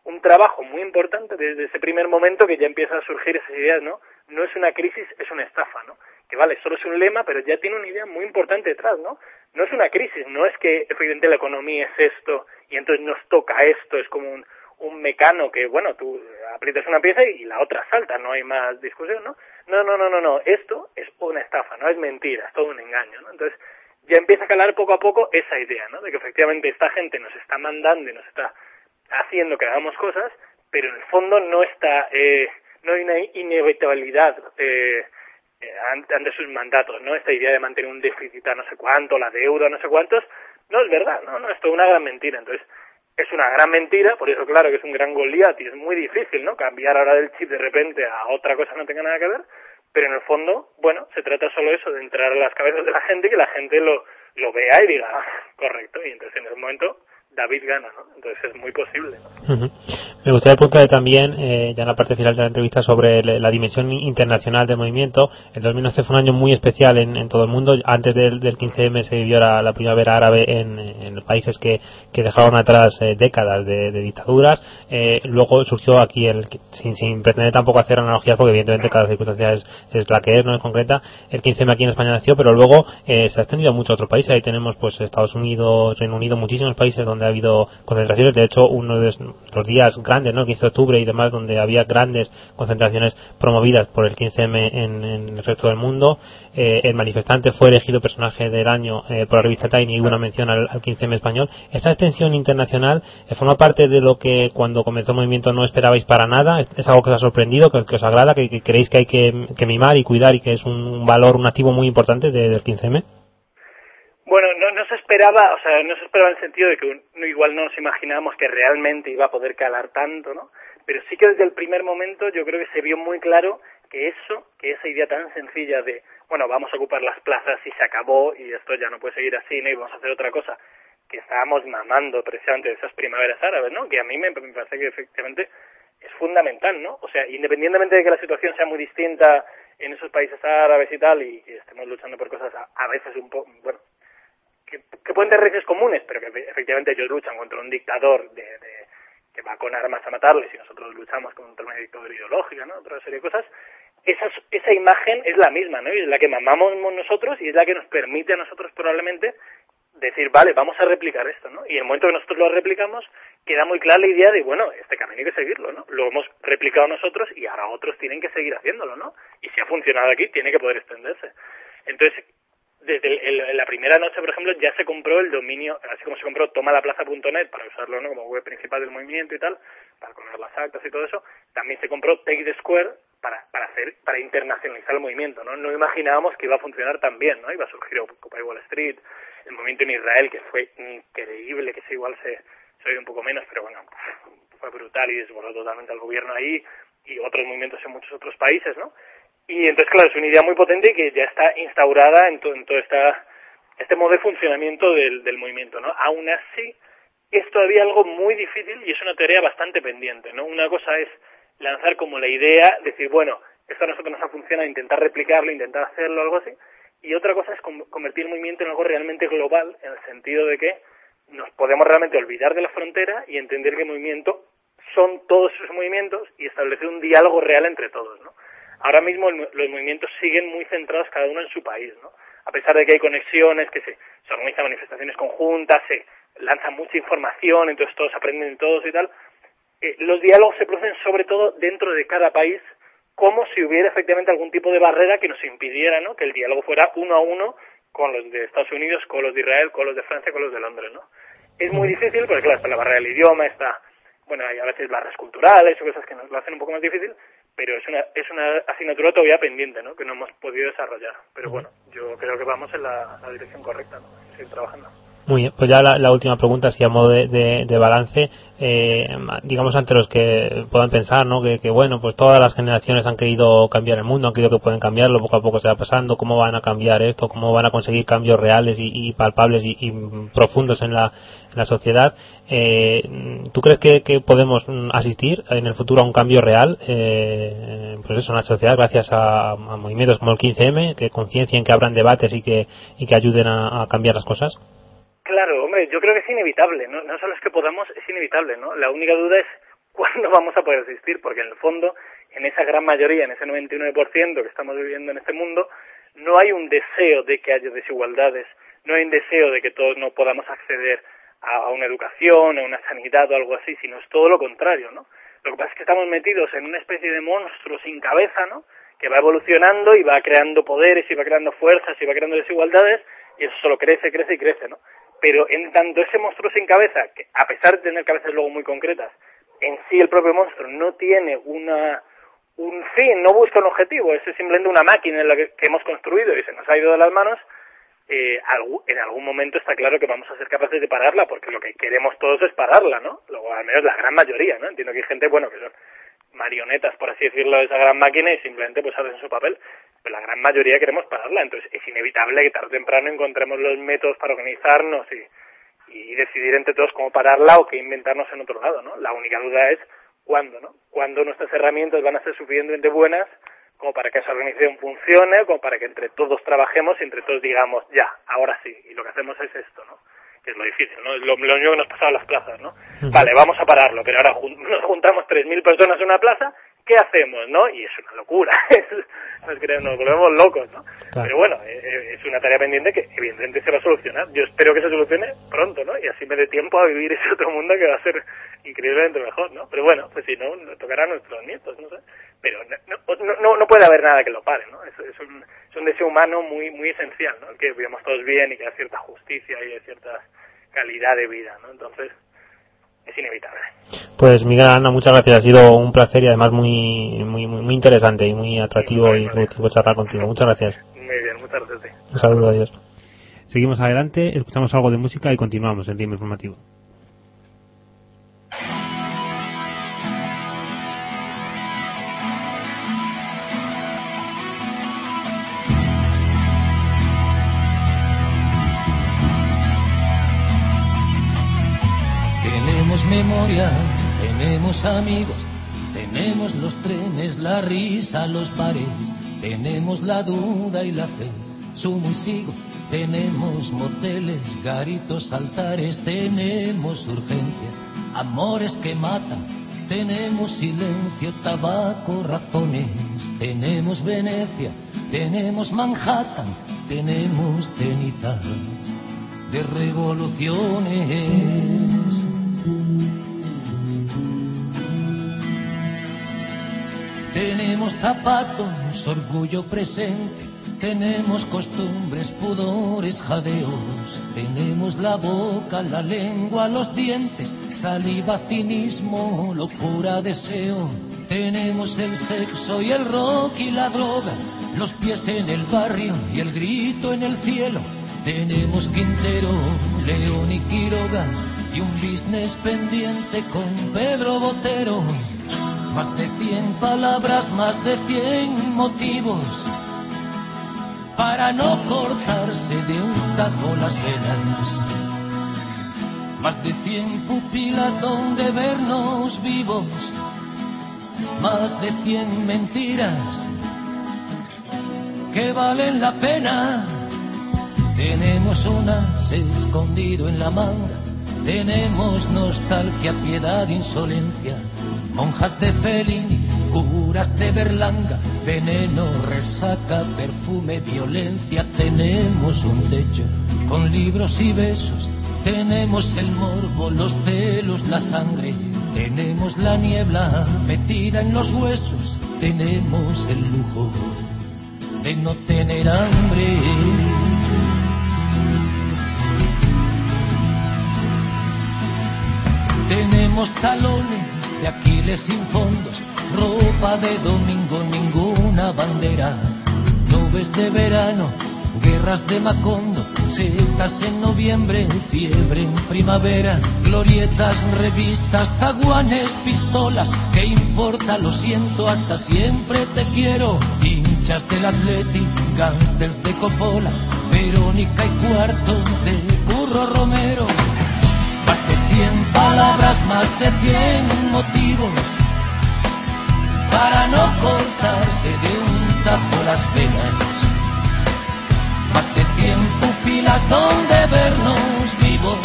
un trabajo muy importante desde ese primer momento que ya empiezan a surgir esas ideas, ¿no? No es una crisis, es una estafa, ¿no? Que vale, solo es un lema, pero ya tiene una idea muy importante detrás, ¿no? No es una crisis, no es que efectivamente la economía es esto y entonces nos toca esto, es como un, un mecano que, bueno, tú aprietas una pieza y la otra salta, no hay más discusión, ¿no? No, no, no, no, no, esto es una estafa, no es mentira, es todo un engaño, ¿no? Entonces, ya empieza a calar poco a poco esa idea, ¿no? De que efectivamente esta gente nos está mandando y nos está haciendo que hagamos cosas, pero en el fondo no está, eh, no hay una inevitabilidad eh ante sus mandatos, ¿no? Esta idea de mantener un déficit a no sé cuánto, la deuda, no sé cuántos, no es verdad, no, no, es toda una gran mentira. Entonces, es una gran mentira, por eso claro que es un gran Goliat y es muy difícil, ¿no? Cambiar ahora del chip de repente a otra cosa no tenga nada que ver, pero en el fondo, bueno, se trata solo eso, de entrar a las cabezas de la gente y que la gente lo, lo vea y diga, ah, correcto, y entonces en ese momento David gana, ¿no? Entonces es muy posible. Me gustaría preguntarle también, eh, ya en la parte final de la entrevista, sobre la dimensión internacional del movimiento. El 2011 fue un año muy especial en, todo el mundo. Antes del, 15M se vivió la, primavera árabe en, países que, dejaron atrás eh, décadas de, dictaduras. Eh, luego surgió aquí, el sin, sin, pretender tampoco hacer analogías, porque evidentemente cada circunstancia es, es la que es, no es concreta. El 15M aquí en España nació, pero luego se ha extendido a muchos otros países. Ahí tenemos pues Estados Unidos, Reino Unido, muchísimos países donde ha habido concentraciones. De hecho, uno de los días grandes, ¿no? 15 de octubre y demás, donde había grandes concentraciones promovidas por el 15M en, el resto del mundo. Eh, el manifestante fue elegido personaje del año eh, por la revista Tiny y hubo una mención al, 15M español. Esta extensión internacional eh, forma parte de lo que cuando comenzó el movimiento no esperabais para nada. Es, algo que os ha sorprendido, que, os agrada, que, creéis que hay que, mimar y cuidar y que es un, valor, un activo muy importante del 15M. Bueno, no, no se esperaba, o sea, no se esperaba en el sentido de que igual no nos imaginábamos que realmente iba a poder calar tanto, ¿no? Pero sí que desde el primer momento yo creo que se vio muy claro que eso, que esa idea tan sencilla de, bueno, vamos a ocupar las plazas y se acabó y esto ya no puede seguir así, ¿no? Y vamos a hacer otra cosa, que estábamos mamando precisamente de esas primaveras árabes, ¿no? Que a mí me, me parece que efectivamente es fundamental, ¿no? O sea, independientemente de que la situación sea muy distinta en esos países árabes y tal, y, estemos luchando por cosas a veces un poco, bueno, que, pueden tener riesgos comunes, pero que efectivamente ellos luchan contra un dictador de, que va con armas a matarles y nosotros luchamos contra una dictadura ideológica, ¿no? Otra serie de cosas. Esa, esa imagen es la misma, ¿no? Y es la que mamamos nosotros y es la que nos permite a nosotros probablemente decir, vale, vamos a replicar esto, ¿no? Y en el momento que nosotros lo replicamos, queda muy clara la idea de, bueno, este camino hay que seguirlo, ¿no? Lo hemos replicado nosotros y ahora otros tienen que seguir haciéndolo, ¿no? Y si ha funcionado aquí, tiene que poder extenderse. Entonces, desde el, la primera noche, por ejemplo, ya se compró el dominio, así como se compró tomalaplaza.net para usarlo ¿no? como web principal del movimiento y tal, para conocer las actas y todo eso, también se compró Take the Square para, para hacer, para internacionalizar el movimiento, ¿no? No imaginábamos que iba a funcionar tan bien, ¿no? Iba a surgir Occupy Wall Street, el movimiento en Israel, que fue increíble, que igual se, se oye un poco menos, pero bueno, fue brutal y desbordó totalmente al gobierno ahí, y otros movimientos en muchos otros países, ¿no? Y entonces, claro, es una idea muy potente que ya está instaurada en, todo esta, este modo de funcionamiento del, del movimiento, ¿no? Aún así, es todavía algo muy difícil y es una tarea bastante pendiente, ¿no? Una cosa es lanzar como la idea, decir, bueno, esto a nosotros nos ha funcionado, intentar replicarlo, intentar hacerlo, algo así, y otra cosa es convertir el movimiento en algo realmente global, en el sentido de que nos podemos realmente olvidar de la frontera y entender que el movimiento son todos esos movimientos y establecer un diálogo real entre todos, ¿no? Ahora mismo los movimientos siguen muy centrados cada uno en su país, ¿no? A pesar de que hay conexiones, que se, se organizan manifestaciones conjuntas, se lanza mucha información, entonces todos aprenden todos y tal, eh, los diálogos se producen sobre todo dentro de cada país, como si hubiera efectivamente algún tipo de barrera que nos impidiera, ¿no? Que el diálogo fuera uno a uno con los de Estados Unidos, con los de Israel, con los de Francia, con los de Londres, ¿no? Es muy difícil porque, claro, está la barrera del idioma, está, bueno, hay a veces barreras culturales o cosas que nos lo hacen un poco más difícil, pero es una, es una asignatura todavía pendiente, ¿no? Que no hemos podido desarrollar. Pero bueno, yo creo que vamos en la, dirección correcta, ¿no? Seguir trabajando. Muy bien, pues ya la, última pregunta, así a modo de, de, balance, eh, digamos ante los que puedan pensar, ¿no? Que, bueno, pues todas las generaciones han querido cambiar el mundo, han querido que pueden cambiarlo, poco a poco se va pasando, cómo van a cambiar esto, cómo van a conseguir cambios reales y, palpables y, profundos en la, en la sociedad. Eh, ¿Tú crees que, podemos asistir en el futuro a un cambio real, eh, pues eso, en la sociedad, gracias a, movimientos como el 15M, que conciencien, que abran debates y que, y que ayuden a cambiar las cosas? Claro, hombre, yo creo que es inevitable, ¿no? No solo es que podamos, es inevitable, ¿no? La única duda es cuándo vamos a poder asistir, porque en el fondo, en esa gran mayoría, en ese 99% que estamos viviendo en este mundo, no hay un deseo de que haya desigualdades, no hay un deseo de que todos no podamos acceder a una educación, a una sanidad o algo así, sino es todo lo contrario, ¿no? Lo que pasa es que estamos metidos en una especie de monstruo sin cabeza, ¿no? Que va evolucionando y va creando poderes y va creando fuerzas y va creando desigualdades y eso solo crece, crece y crece, ¿no? Pero en tanto ese monstruo sin cabeza, que a pesar de tener cabezas luego muy concretas, en sí el propio monstruo no tiene una un fin, no busca un objetivo, es simplemente una máquina en la que, hemos construido y se nos ha ido de las manos, eh, en algún momento está claro que vamos a ser capaces de pararla, porque lo que queremos todos es pararla, ¿no? Luego, al menos la gran mayoría, ¿no? Entiendo que hay gente, bueno, que son marionetas, por así decirlo, de esa gran máquina y simplemente pues hacen su papel la gran mayoría queremos pararla, entonces es inevitable que tarde o temprano encontremos los métodos para organizarnos y, y decidir entre todos cómo pararla o qué inventarnos en otro lado, ¿no? La única duda es cuándo, ¿no? Cuándo nuestras herramientas van a ser suficientemente buenas como para que esa organización funcione, como para que entre todos trabajemos y entre todos digamos, ya, ahora sí, y lo que hacemos es esto, ¿no? que es lo difícil, ¿no? Lo, lo único que nos pasaba en las plazas, ¿no? Vale, vamos a pararlo, pero ahora nos juntamos 3.000 personas en una plaza ¿qué hacemos, no? Y es una locura, nos, nos volvemos locos, ¿no? Pero bueno, eh, eh, es una tarea pendiente que evidentemente se va a solucionar. Yo espero que se solucione pronto, ¿no? Y así me dé tiempo a vivir ese otro mundo que va a ser increíblemente mejor, ¿no? Pero bueno, pues si no, nos tocará a nuestros nietos, no sé. Pero no, no, no puede haber nada que lo pare, ¿no? Es, es, un, es un deseo humano muy muy esencial, ¿no? Que vivamos todos bien y que haya cierta justicia y cierta calidad de vida, ¿no? Entonces, es inevitable. Pues Miguel Ana, muchas gracias. Ha sido un placer y además muy muy muy, interesante y muy atractivo y productivo charlar contigo. Muchas gracias. Muy bien, muchas gracias. Un saludo, adiós. Seguimos adelante, escuchamos algo de música y continuamos el tiempo informativo. memoria, tenemos amigos, tenemos los trenes, la risa, los bares, tenemos la duda y la fe, sumo y sigo, tenemos moteles, garitos, altares, tenemos urgencias, amores que matan, tenemos silencio, tabaco, razones, tenemos Venecia, tenemos Manhattan, tenemos cenizas de revoluciones. Tenemos zapatos, orgullo presente, tenemos costumbres, pudores, jadeos, tenemos la boca, la lengua, los dientes, saliva, cinismo, locura, deseo, tenemos el sexo y el rock y la droga, los pies en el barrio y el grito en el cielo, tenemos Quintero, León y Quiroga. Y un business pendiente con Pedro Botero más de cien palabras, más de cien motivos para no cortarse de un tajo las venas. Más de cien pupilas donde vernos vivos, más de cien mentiras que valen la pena. Tenemos unas escondido en la manga, tenemos nostalgia, piedad, insolencia monjas de Fellini, curas de Berlanga, veneno, resaca, perfume, violencia. Tenemos un techo con libros y besos, tenemos el morbo, los celos, la sangre, tenemos la niebla metida en los huesos, tenemos el lujo de no tener hambre. Tenemos talones de Aquiles sin fondos, ropa de domingo, ninguna bandera, nubes de verano, Guerras de Macondo, secas en noviembre, fiebre en primavera, glorietas, revistas, zaguanes, pistolas, ¿qué importa? Lo siento, hasta siempre te quiero. Hinchas del Athletic, gángsters de Coppola, Verónica y cuarto de Burro Romero. Cien palabras, más de cien motivos para no cortarse de un tajo las penas más de cien pupilas donde vernos vivos,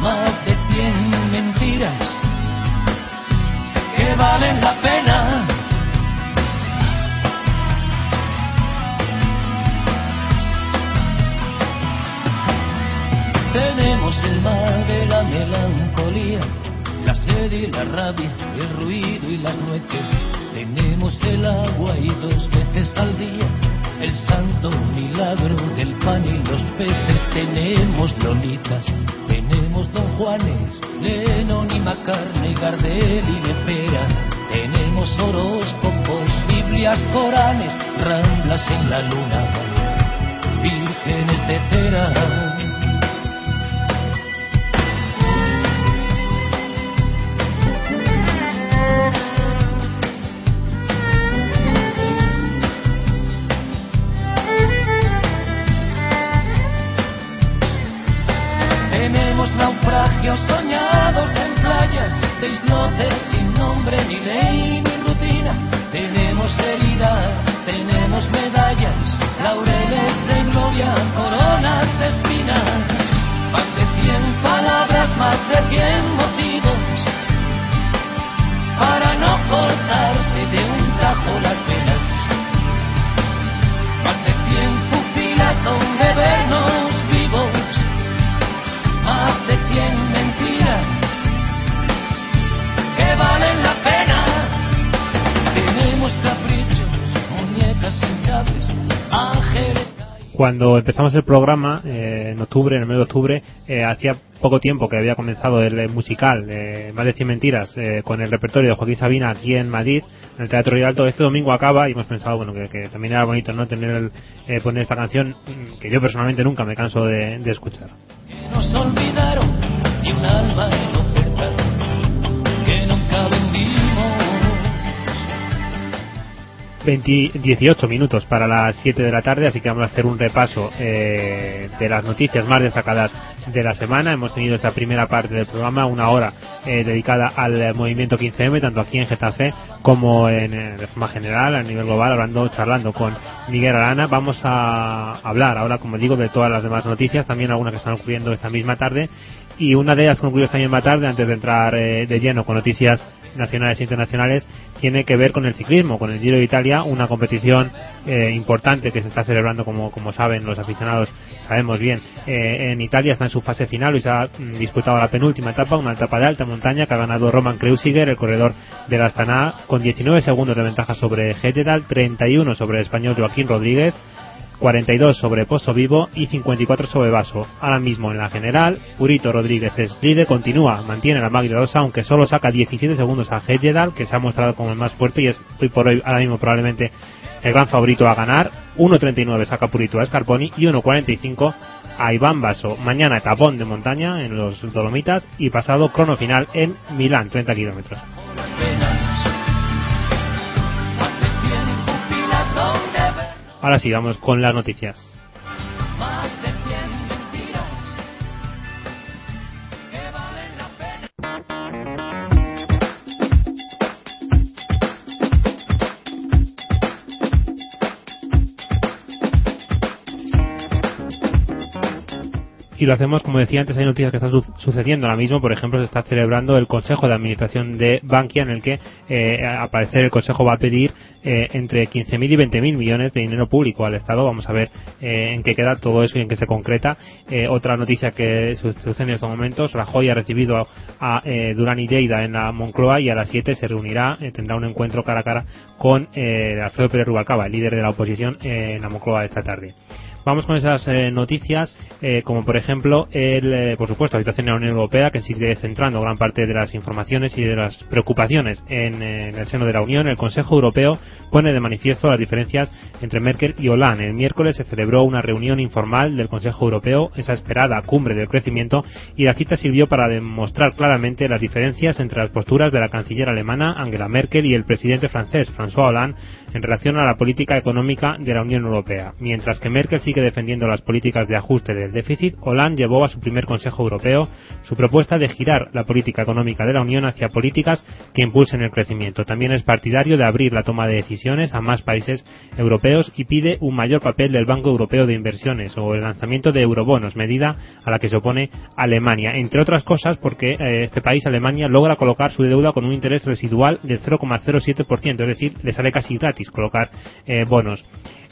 más de cien mentiras que valen la pena. Tenemos el mar de la melancolía, la sed y la rabia, el ruido y las nueces. Tenemos el agua y dos veces al día el santo milagro del pan y los peces. Tenemos lolitas, tenemos don Juanes, Lennon y Macarne, Gardel y Lepera. Tenemos horóscopos, Biblias, Coranes, ramblas en la luna, vírgenes de cera. Soñados en playas, de islotes sin nombre, ni ley, ni rutina. Tenemos heridas, tenemos medallas, laureles de gloria, coronas de espinas. Más de cien palabras, más de cien Cuando empezamos el programa, eh, en octubre, en el mes de octubre, eh, hacía poco tiempo que había comenzado el eh, musical eh, Más de 100 Mentiras eh, con el repertorio de Joaquín Sabina aquí en Madrid, en el Teatro Rialto. Este domingo acaba y hemos pensado bueno que, también era bonito no tener el, poner esta canción mm, que yo personalmente nunca me canso de, escuchar. 20 18 minutos para las 7 de la tarde, así que vamos a hacer un repaso eh, de las noticias más destacadas de la semana. Hemos tenido esta primera parte del programa, una hora eh, dedicada al movimiento 15M, tanto aquí en Getafe como en, eh, forma general, a nivel global, hablando, charlando con Miguel Arana. Vamos a hablar ahora, como digo, de todas las demás noticias, también algunas que están ocurriendo esta misma tarde. Y una de ellas ocurrió esta misma tarde, antes de entrar eh, de lleno con noticias nacionales e internacionales tiene que ver con el ciclismo, con el Giro de Italia, una competición eh, importante que se está celebrando, como, como saben los aficionados, sabemos bien, eh, en Italia está en su fase final y se ha mm, disputado la penúltima etapa, una etapa de alta montaña que ha ganado Roman Kreuziger, el corredor de la Astana, con 19 segundos de ventaja sobre Hegedal, 31 sobre el español Joaquín Rodríguez, 42 sobre Pozo Vivo y 54 sobre Vaso. Ahora mismo en la general, Purito Rodríguez es líder, continúa, mantiene la maglia rosa, aunque solo saca 17 segundos a Hedgedal, que se ha mostrado como el más fuerte y es hoy por hoy, ahora mismo probablemente el gran favorito a ganar. 1.39 saca Purito a Scarponi y 1.45 a Iván Vaso. Mañana etapón de montaña en los Dolomitas y pasado crono final en Milán, 30 kilómetros. Ahora sí, vamos con las noticias. Y lo hacemos, como decía antes, hay noticias que están su- sucediendo ahora mismo. Por ejemplo, se está celebrando el Consejo de Administración de Bankia, en el que, eh, al parecer, el Consejo va a pedir eh, entre 15.000 y 20.000 millones de dinero público al Estado. Vamos a ver eh, en qué queda todo eso y en qué se concreta. Eh, otra noticia que su- sucede en estos momentos, Rajoy ha recibido a, a, eh, Durán y en la Moncloa y a las 7 se reunirá, tendrá un encuentro cara a cara con Alfredo Pérez Rubalcaba, el líder de la oposición en la Moncloa esta tarde. Vamos con esas eh, noticias, eh, como por ejemplo, el, eh, por supuesto, la situación en la Unión Europea, que sigue centrando gran parte de las informaciones y de las preocupaciones en, en, el seno de la Unión. El Consejo Europeo pone de manifiesto las diferencias entre Merkel y Hollande. El miércoles se celebró una reunión informal del Consejo Europeo, esa esperada cumbre del crecimiento, y la cita sirvió para demostrar claramente las diferencias entre las posturas de la canciller alemana Angela Merkel y el presidente francés François Hollande en relación a la política económica de la Unión Europea. Mientras que Merkel sigue defendiendo las políticas de ajuste del déficit, Hollande llevó a su primer Consejo Europeo su propuesta de girar la política económica de la Unión hacia políticas que impulsen el crecimiento. También es partidario de abrir la toma de decisiones a más países europeos y pide un mayor papel del Banco Europeo de Inversiones o el lanzamiento de eurobonos, medida a la que se opone Alemania, entre otras cosas porque eh, este país, Alemania, logra colocar su deuda con un interés residual del 0,07%, es decir, le sale casi gratis colocar eh, bonos.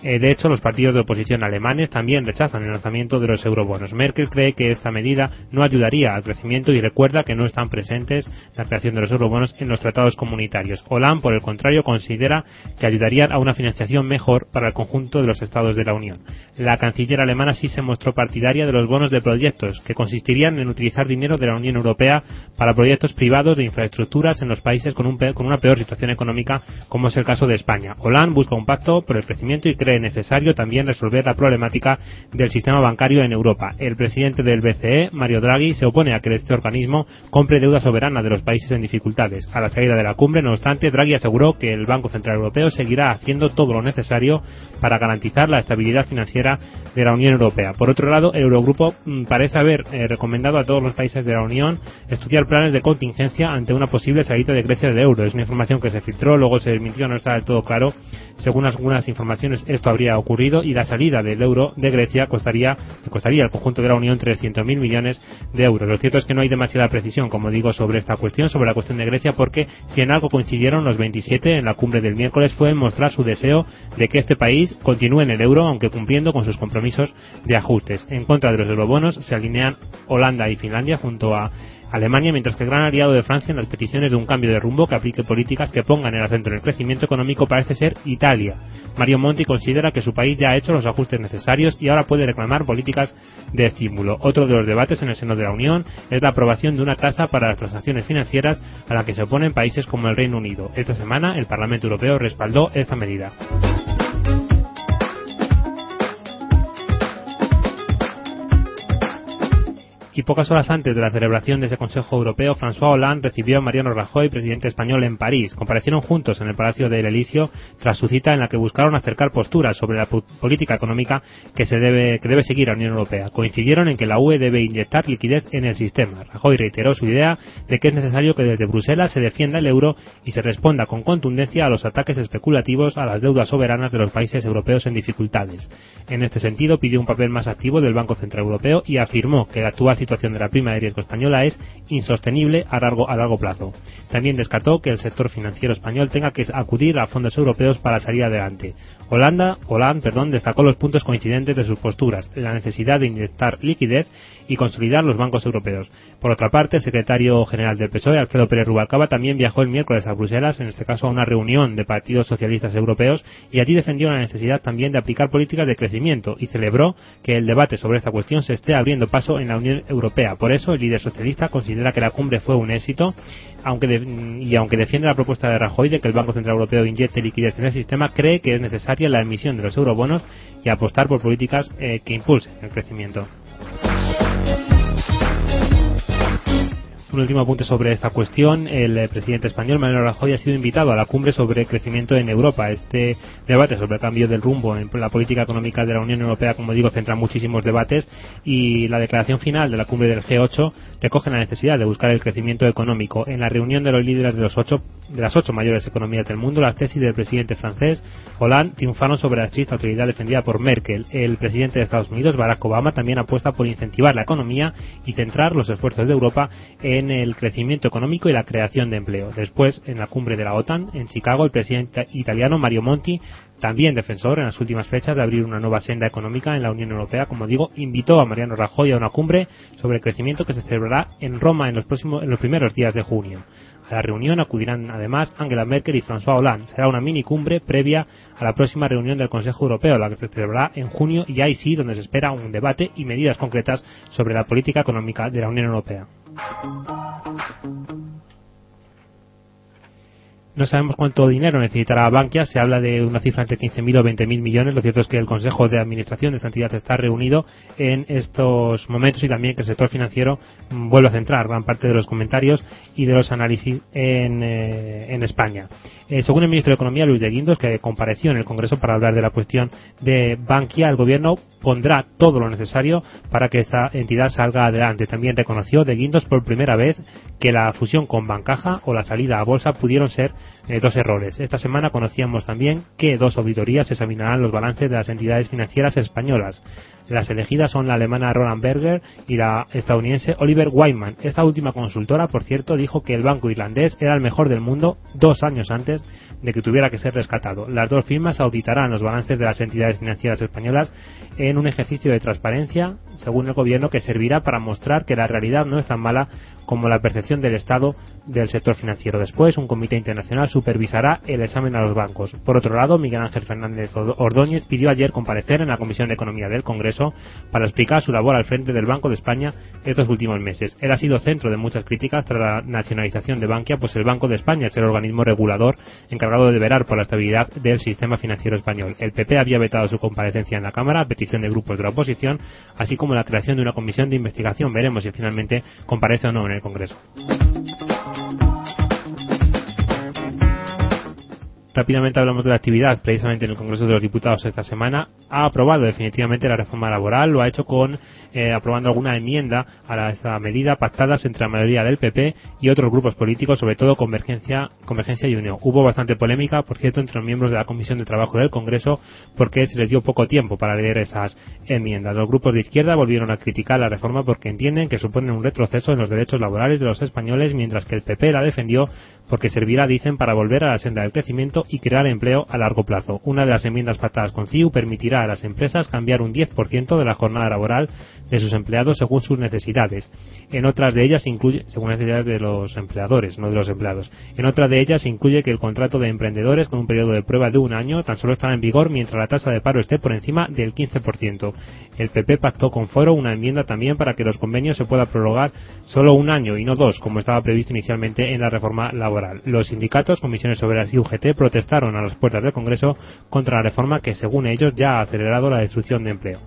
Eh, de hecho, los partidos de oposición alemanes también rechazan el lanzamiento de los eurobonos. Merkel cree que esta medida no ayudaría al crecimiento y recuerda que no están presentes la creación de los eurobonos en los tratados comunitarios. Hollande, por el contrario, considera que ayudarían a una financiación mejor para el conjunto de los estados de la Unión. La canciller alemana sí se mostró partidaria de los bonos de proyectos, que consistirían en utilizar dinero de la Unión Europea para proyectos privados de infraestructuras en los países con, un con una peor situación económica, como es el caso de España. Hollande busca un pacto por el crecimiento y cree necesario también resolver la problemática del sistema bancario en Europa. El presidente del BCE, Mario Draghi, se opone a que este organismo compre deuda soberana de los países en dificultades. A la salida de la cumbre, no obstante, Draghi aseguró que el Banco Central Europeo seguirá haciendo todo lo necesario para garantizar la estabilidad financiera de la Unión Europea. Por otro lado, el Eurogrupo mm, parece haber eh, recomendado a todos los países de la Unión estudiar planes de contingencia ante una posible salida de Grecia del euro. Es una información que se filtró, luego se desmintió, no está del todo claro. Según algunas informaciones, esto habría ocurrido y la salida del euro de Grecia costaría, costaría al conjunto de la Unión 300.000 millones de euros. Lo cierto es que no hay demasiada precisión, como digo, sobre esta cuestión, sobre la cuestión de Grecia, porque si en algo coincidieron los 27 en la cumbre del miércoles fue en mostrar su deseo de que este país continúe en el euro, aunque cumpliendo con sus compromisos de ajustes. En contra de los eurobonos se alinean Holanda y Finlandia junto a Alemania, mientras que el gran aliado de Francia en las peticiones de un cambio de rumbo que aplique políticas que pongan el acento en el crecimiento económico parece ser Italia. Mario Monti considera que su país ya ha hecho los ajustes necesarios y ahora puede reclamar políticas de estímulo. Otro de los debates en el seno de la Unión es la aprobación de una tasa para las transacciones financieras a la que se oponen países como el Reino Unido. Esta semana el Parlamento Europeo respaldó esta medida. Y pocas horas antes de la celebración de ese Consejo Europeo, François Hollande recibió a Mariano Rajoy, presidente español, en París. Comparecieron juntos en el Palacio del Elíseo tras su cita en la que buscaron acercar posturas sobre la política económica que se debe, que debe seguir la Unión Europea. Coincidieron en que la UE debe inyectar liquidez en el sistema. Rajoy reiteró su idea de que es necesario que desde Bruselas se defienda el euro y se responda con contundencia a los ataques especulativos a las deudas soberanas de los países europeos en dificultades. En este sentido, pidió un papel más activo del Banco Central Europeo y afirmó que la actual situación de la prima de riesgo española es insostenible a largo, a largo plazo. También descartó que el sector financiero español tenga que acudir a fondos europeos para salir adelante. Holanda, Hollande perdón, destacó los puntos coincidentes de sus posturas, la necesidad de inyectar liquidez y consolidar los bancos europeos. Por otra parte, el secretario general del PSOE, Alfredo Pérez Rubalcaba, también viajó el miércoles a Bruselas, en este caso a una reunión de partidos socialistas europeos, y allí defendió la necesidad también de aplicar políticas de crecimiento y celebró que el debate sobre esta cuestión se esté abriendo paso en la Unión Europea. Por eso, el líder socialista considera que la cumbre fue un éxito, aunque y aunque defiende la propuesta de Rajoy de que el Banco Central Europeo inyecte liquidez en el sistema, cree que es necesaria la emisión de los eurobonos y apostar por políticas eh, que impulsen el crecimiento. Un último apunte sobre esta cuestión. El eh, presidente español, Manuel Rajoy, ha sido invitado a la cumbre sobre crecimiento en Europa. Este debate sobre el cambio del rumbo en la política económica de la Unión Europea, como digo, centra muchísimos debates y la declaración final de la cumbre del G8 recoge la necesidad de buscar el crecimiento económico. En la reunión de los líderes de, los ocho, de las ocho mayores economías del mundo, las tesis del presidente francés Hollande triunfaron sobre la estricta autoridad defendida por Merkel. El presidente de Estados Unidos, Barack Obama, también apuesta por incentivar la economía y centrar los esfuerzos de Europa en en el crecimiento económico y la creación de empleo. Después, en la cumbre de la OTAN, en Chicago, el presidente italiano Mario Monti, también defensor en las últimas fechas de abrir una nueva senda económica en la Unión Europea, como digo, invitó a Mariano Rajoy a una cumbre sobre el crecimiento que se celebrará en Roma en los, próximos, en los primeros días de junio. A la reunión acudirán además Angela Merkel y François Hollande. Será una mini cumbre previa a la próxima reunión del Consejo Europeo, la que se celebrará en junio y ahí sí donde se espera un debate y medidas concretas sobre la política económica de la Unión Europea. No sabemos cuánto dinero necesitará Bankia. Se habla de una cifra entre 15.000 o 20.000 millones. Lo cierto es que el Consejo de Administración de esta entidad está reunido en estos momentos y también que el sector financiero mm, vuelve a centrar gran parte de los comentarios y de los análisis en, eh, en España. Eh, según el ministro de Economía, Luis de Guindos, que compareció en el Congreso para hablar de la cuestión de Bankia, el gobierno pondrá todo lo necesario para que esta entidad salga adelante. También reconoció de Guindos por primera vez que la fusión con Bancaja o la salida a bolsa pudieron ser eh, dos errores. Esta semana conocíamos también que dos auditorías examinarán los balances de las entidades financieras españolas. Las elegidas son la alemana Roland Berger y la estadounidense Oliver Wyman. Esta última consultora, por cierto, dijo que el banco irlandés era el mejor del mundo dos años antes de que tuviera que ser rescatado. Las dos firmas auditarán los balances de las entidades financieras españolas en un ejercicio de transparencia, según el gobierno, que servirá para mostrar que la realidad no es tan mala como la percepción del Estado del sector financiero. Después, un comité internacional supervisará el examen a los bancos. Por otro lado, Miguel Ángel Fernández Ordóñez pidió ayer comparecer en la Comisión de Economía del Congreso para explicar su labor al frente del Banco de España estos últimos meses. Él ha sido centro de muchas críticas tras la nacionalización de Bankia, pues el Banco de España es el organismo regulador encargado de verar por la estabilidad del sistema financiero español. El PP había vetado su comparecencia en la Cámara a petición de grupos de la oposición, así como la creación de una comisión de investigación. Veremos si finalmente comparece o no en el Congreso. Rápidamente hablamos de la actividad, precisamente en el Congreso de los Diputados esta semana. Ha aprobado definitivamente la reforma laboral, lo ha hecho con eh, aprobando alguna enmienda a la, esta medida pactadas entre la mayoría del PP y otros grupos políticos, sobre todo Convergencia, Convergencia y Unión. Hubo bastante polémica, por cierto, entre los miembros de la Comisión de Trabajo del Congreso porque se les dio poco tiempo para leer esas enmiendas. Los grupos de izquierda volvieron a criticar la reforma porque entienden que supone un retroceso en los derechos laborales de los españoles, mientras que el PP la defendió porque servirá, dicen, para volver a la senda del crecimiento y crear empleo a largo plazo. Una de las enmiendas pactadas con CIU permitirá a las empresas cambiar un 10% de la jornada laboral de sus empleados según sus necesidades. En otras de ellas incluye, según las necesidades de los empleadores, no de los empleados. En otra de ellas incluye que el contrato de emprendedores con un periodo de prueba de un año tan solo estará en vigor mientras la tasa de paro esté por encima del 15%. El PP pactó con Foro una enmienda también para que los convenios se pueda prorrogar solo un año y no dos, como estaba previsto inicialmente en la reforma laboral. Los sindicatos, comisiones obreras y UGT protestaron a las puertas del Congreso contra la reforma que, según ellos, ya ha acelerado la destrucción de empleo.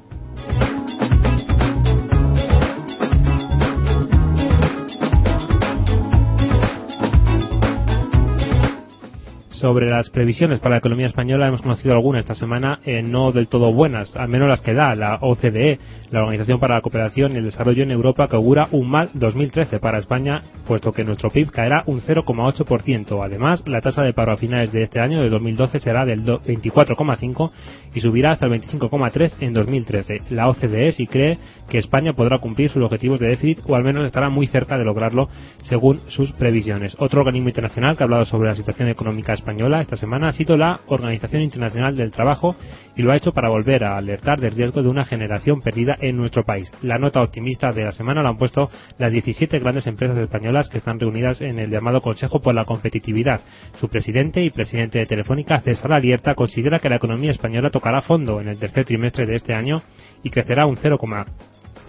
Sobre las previsiones para la economía española hemos conocido algunas esta semana, eh, no del todo buenas, al menos las que da la OCDE, la Organización para la Cooperación y el Desarrollo en Europa, que augura un mal 2013 para España, puesto que nuestro PIB caerá un 0,8%. Además, la tasa de paro a finales de este año, de 2012, será del 24,5% y subirá hasta el 25,3% en 2013. La OCDE sí cree que España podrá cumplir sus objetivos de déficit o al menos estará muy cerca de lograrlo según sus previsiones. Otro organismo internacional que ha hablado sobre la situación económica esta semana ha sido la Organización Internacional del Trabajo y lo ha hecho para volver a alertar del riesgo de una generación perdida en nuestro país. La nota optimista de la semana la han puesto las 17 grandes empresas españolas que están reunidas en el llamado Consejo por la Competitividad. Su presidente y presidente de Telefónica, César Alierta, considera que la economía española tocará fondo en el tercer trimestre de este año y crecerá un 0,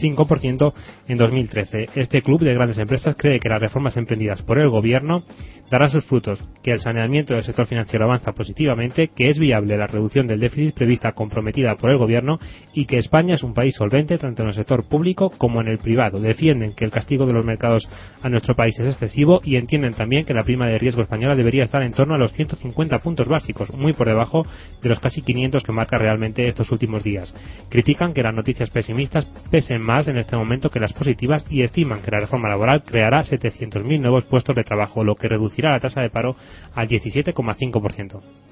5% en 2013. Este club de grandes empresas cree que las reformas emprendidas por el gobierno darán sus frutos, que el saneamiento del sector financiero avanza positivamente, que es viable la reducción del déficit prevista comprometida por el gobierno y que España es un país solvente tanto en el sector público como en el privado. Defienden que el castigo de los mercados a nuestro país es excesivo y entienden también que la prima de riesgo española debería estar en torno a los 150 puntos básicos, muy por debajo de los casi 500 que marca realmente estos últimos días. Critican que las noticias pesimistas pesen más en este momento que las positivas y estiman que la reforma laboral creará 700.000 nuevos puestos de trabajo, lo que reducirá la tasa de paro al 17,5%.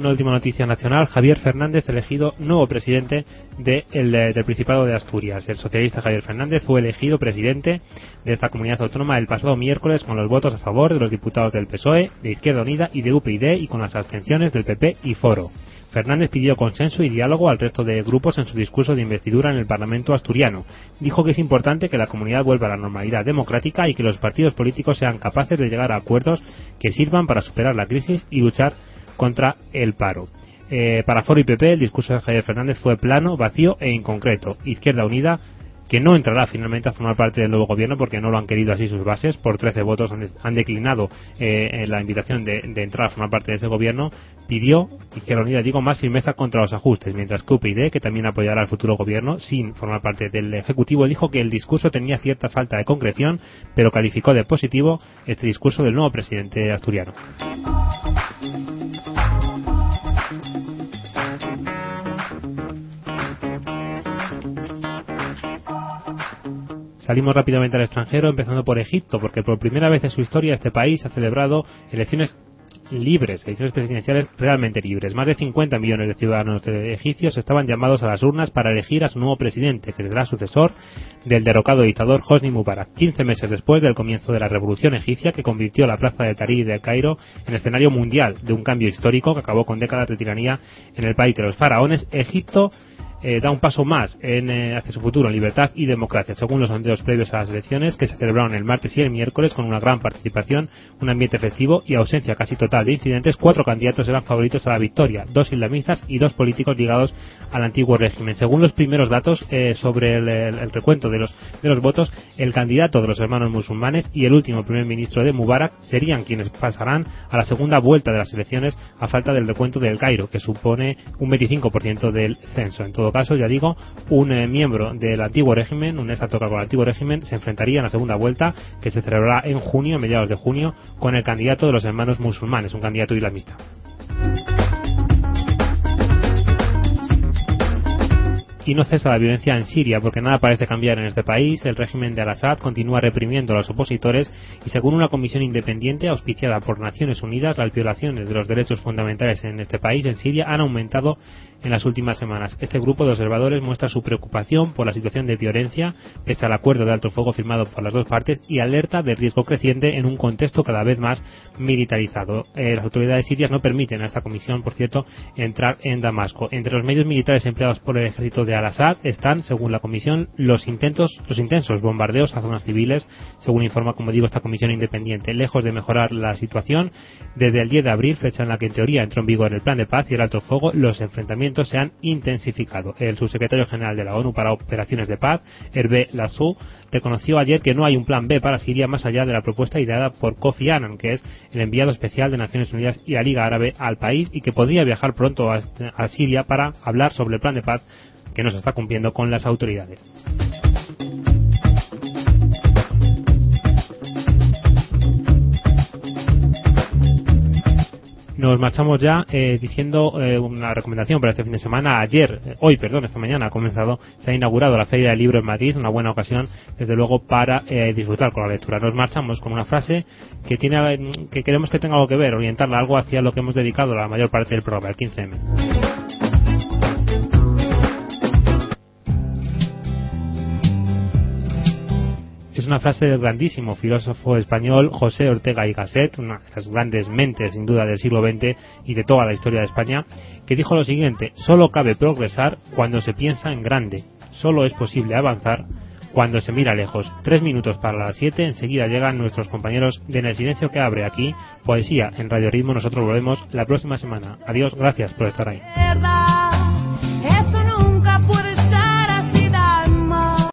De última noticia nacional, Javier Fernández elegido nuevo presidente eh, del Principado de Asturias. El socialista Javier Fernández fue elegido presidente de esta comunidad autónoma el pasado miércoles con los votos a favor de los diputados del PSOE, de Izquierda Unida y de UPyD y con las abstenciones del PP y Foro. Fernández pidió consenso y diálogo al resto de grupos en su discurso de investidura en el Parlamento asturiano. Dijo que es importante que la comunidad vuelva a la normalidad democrática y que los partidos políticos sean capaces de llegar a acuerdos que sirvan para superar la crisis y luchar contra el paro. Eh, para Foro y PP el discurso de Javier Fernández fue plano, vacío e inconcreto. Izquierda Unida que no entrará finalmente a formar parte del nuevo gobierno porque no lo han querido así sus bases. Por 13 votos han, declinado eh, la invitación de, entrar a formar parte de ese gobierno. Pidió, Izquierda Unida, digo, más firmeza contra los ajustes, mientras que UPyD, que también apoyará al futuro gobierno sin formar parte del Ejecutivo, dijo que el discurso tenía cierta falta de concreción, pero calificó de positivo este discurso del nuevo presidente asturiano. Salimos rápidamente al extranjero, empezando por Egipto, porque por primera vez en su historia este país ha celebrado elecciones libres, elecciones presidenciales realmente libres. Más de 50 millones de ciudadanos egipcios estaban llamados a las urnas para elegir a su nuevo presidente, que será sucesor del derrocado dictador Hosni Mubarak, 15 meses después del comienzo de la revolución egipcia que convirtió la plaza de Tahrir de Cairo en escenario mundial de un cambio histórico que acabó con décadas de tiranía en el país de los faraones. Egipto eh, da un paso más en, eh, hacia su futuro libertad y democracia, según los sondeos previos a las elecciones que se celebraron el martes y el miércoles con una gran participación, un ambiente festivo y ausencia casi total de incidentes. Cuatro candidatos eran favoritos a la victoria, dos islamistas y dos políticos ligados al antiguo régimen. Según los primeros datos eh, sobre el, recuento de los, de los votos, el candidato de los hermanos musulmanes y el último primer ministro de Mubarak serían quienes pasarán a la segunda vuelta de las elecciones a falta del recuento del Cairo, que supone un 25% del censo. En todo caso, ya digo, un eh, miembro del antiguo régimen, un ex con el antiguo régimen, se enfrentaría en la segunda vuelta que se celebrará en junio, mediados de junio, con el candidato de los hermanos musulmanes, un candidato islamista. Y no cesa la violencia en Siria porque nada parece cambiar en este país. El régimen de Al-Assad continúa reprimiendo a los opositores y según una comisión independiente auspiciada por Naciones Unidas, las violaciones de los derechos fundamentales en este país, en Siria, han aumentado en las últimas semanas. Este grupo de observadores muestra su preocupación por la situación de violencia pese al acuerdo de alto fuego firmado por las dos partes y alerta de riesgo creciente en un contexto cada vez más militarizado. Eh, las autoridades sirias no permiten a esta comisión, por cierto, entrar en Damasco. Entre los medios militares empleados por el ejército de Al-Assad están, según la comisión, los intentos, los intensos bombardeos a zonas civiles, según informa, como digo, esta comisión independiente. Lejos de mejorar la situación, desde el 10 de abril, fecha en la que en teoría entró en vigor el plan de paz y el alto fuego, los enfrentamientos se han intensificado. El subsecretario general de la ONU para Operaciones de Paz, Hervé Lassou, reconoció ayer que no hay un plan B para Siria más allá de la propuesta ideada por Kofi Annan, que es el enviado especial de Naciones Unidas y la Liga Árabe al país y que podría viajar pronto a, a Siria para hablar sobre el plan de paz que no se está cumpliendo con las autoridades. nos marchamos ya eh, diciendo eh, una recomendación para este fin de semana. Ayer, eh, hoy, perdón, esta mañana ha comenzado, se ha inaugurado la Feria del Libro en Madrid, una buena ocasión, desde luego, para disfrutar con la lectura. Nos marchamos con una frase que tiene, que queremos que tenga algo que ver, orientarla algo hacia lo que hemos dedicado la mayor parte del programa, el 15M. Es una frase del grandísimo filósofo español José Ortega y Gasset, una de las grandes mentes sin duda del siglo XX y de toda la historia de España, que dijo lo siguiente, solo cabe progresar cuando se piensa en grande, solo es posible avanzar cuando se mira lejos. Tres minutos para las siete, enseguida llegan nuestros compañeros de En el Silencio que abre aquí, Poesía en Radio Ritmo, nosotros volvemos la próxima semana. Adiós, gracias por estar ahí.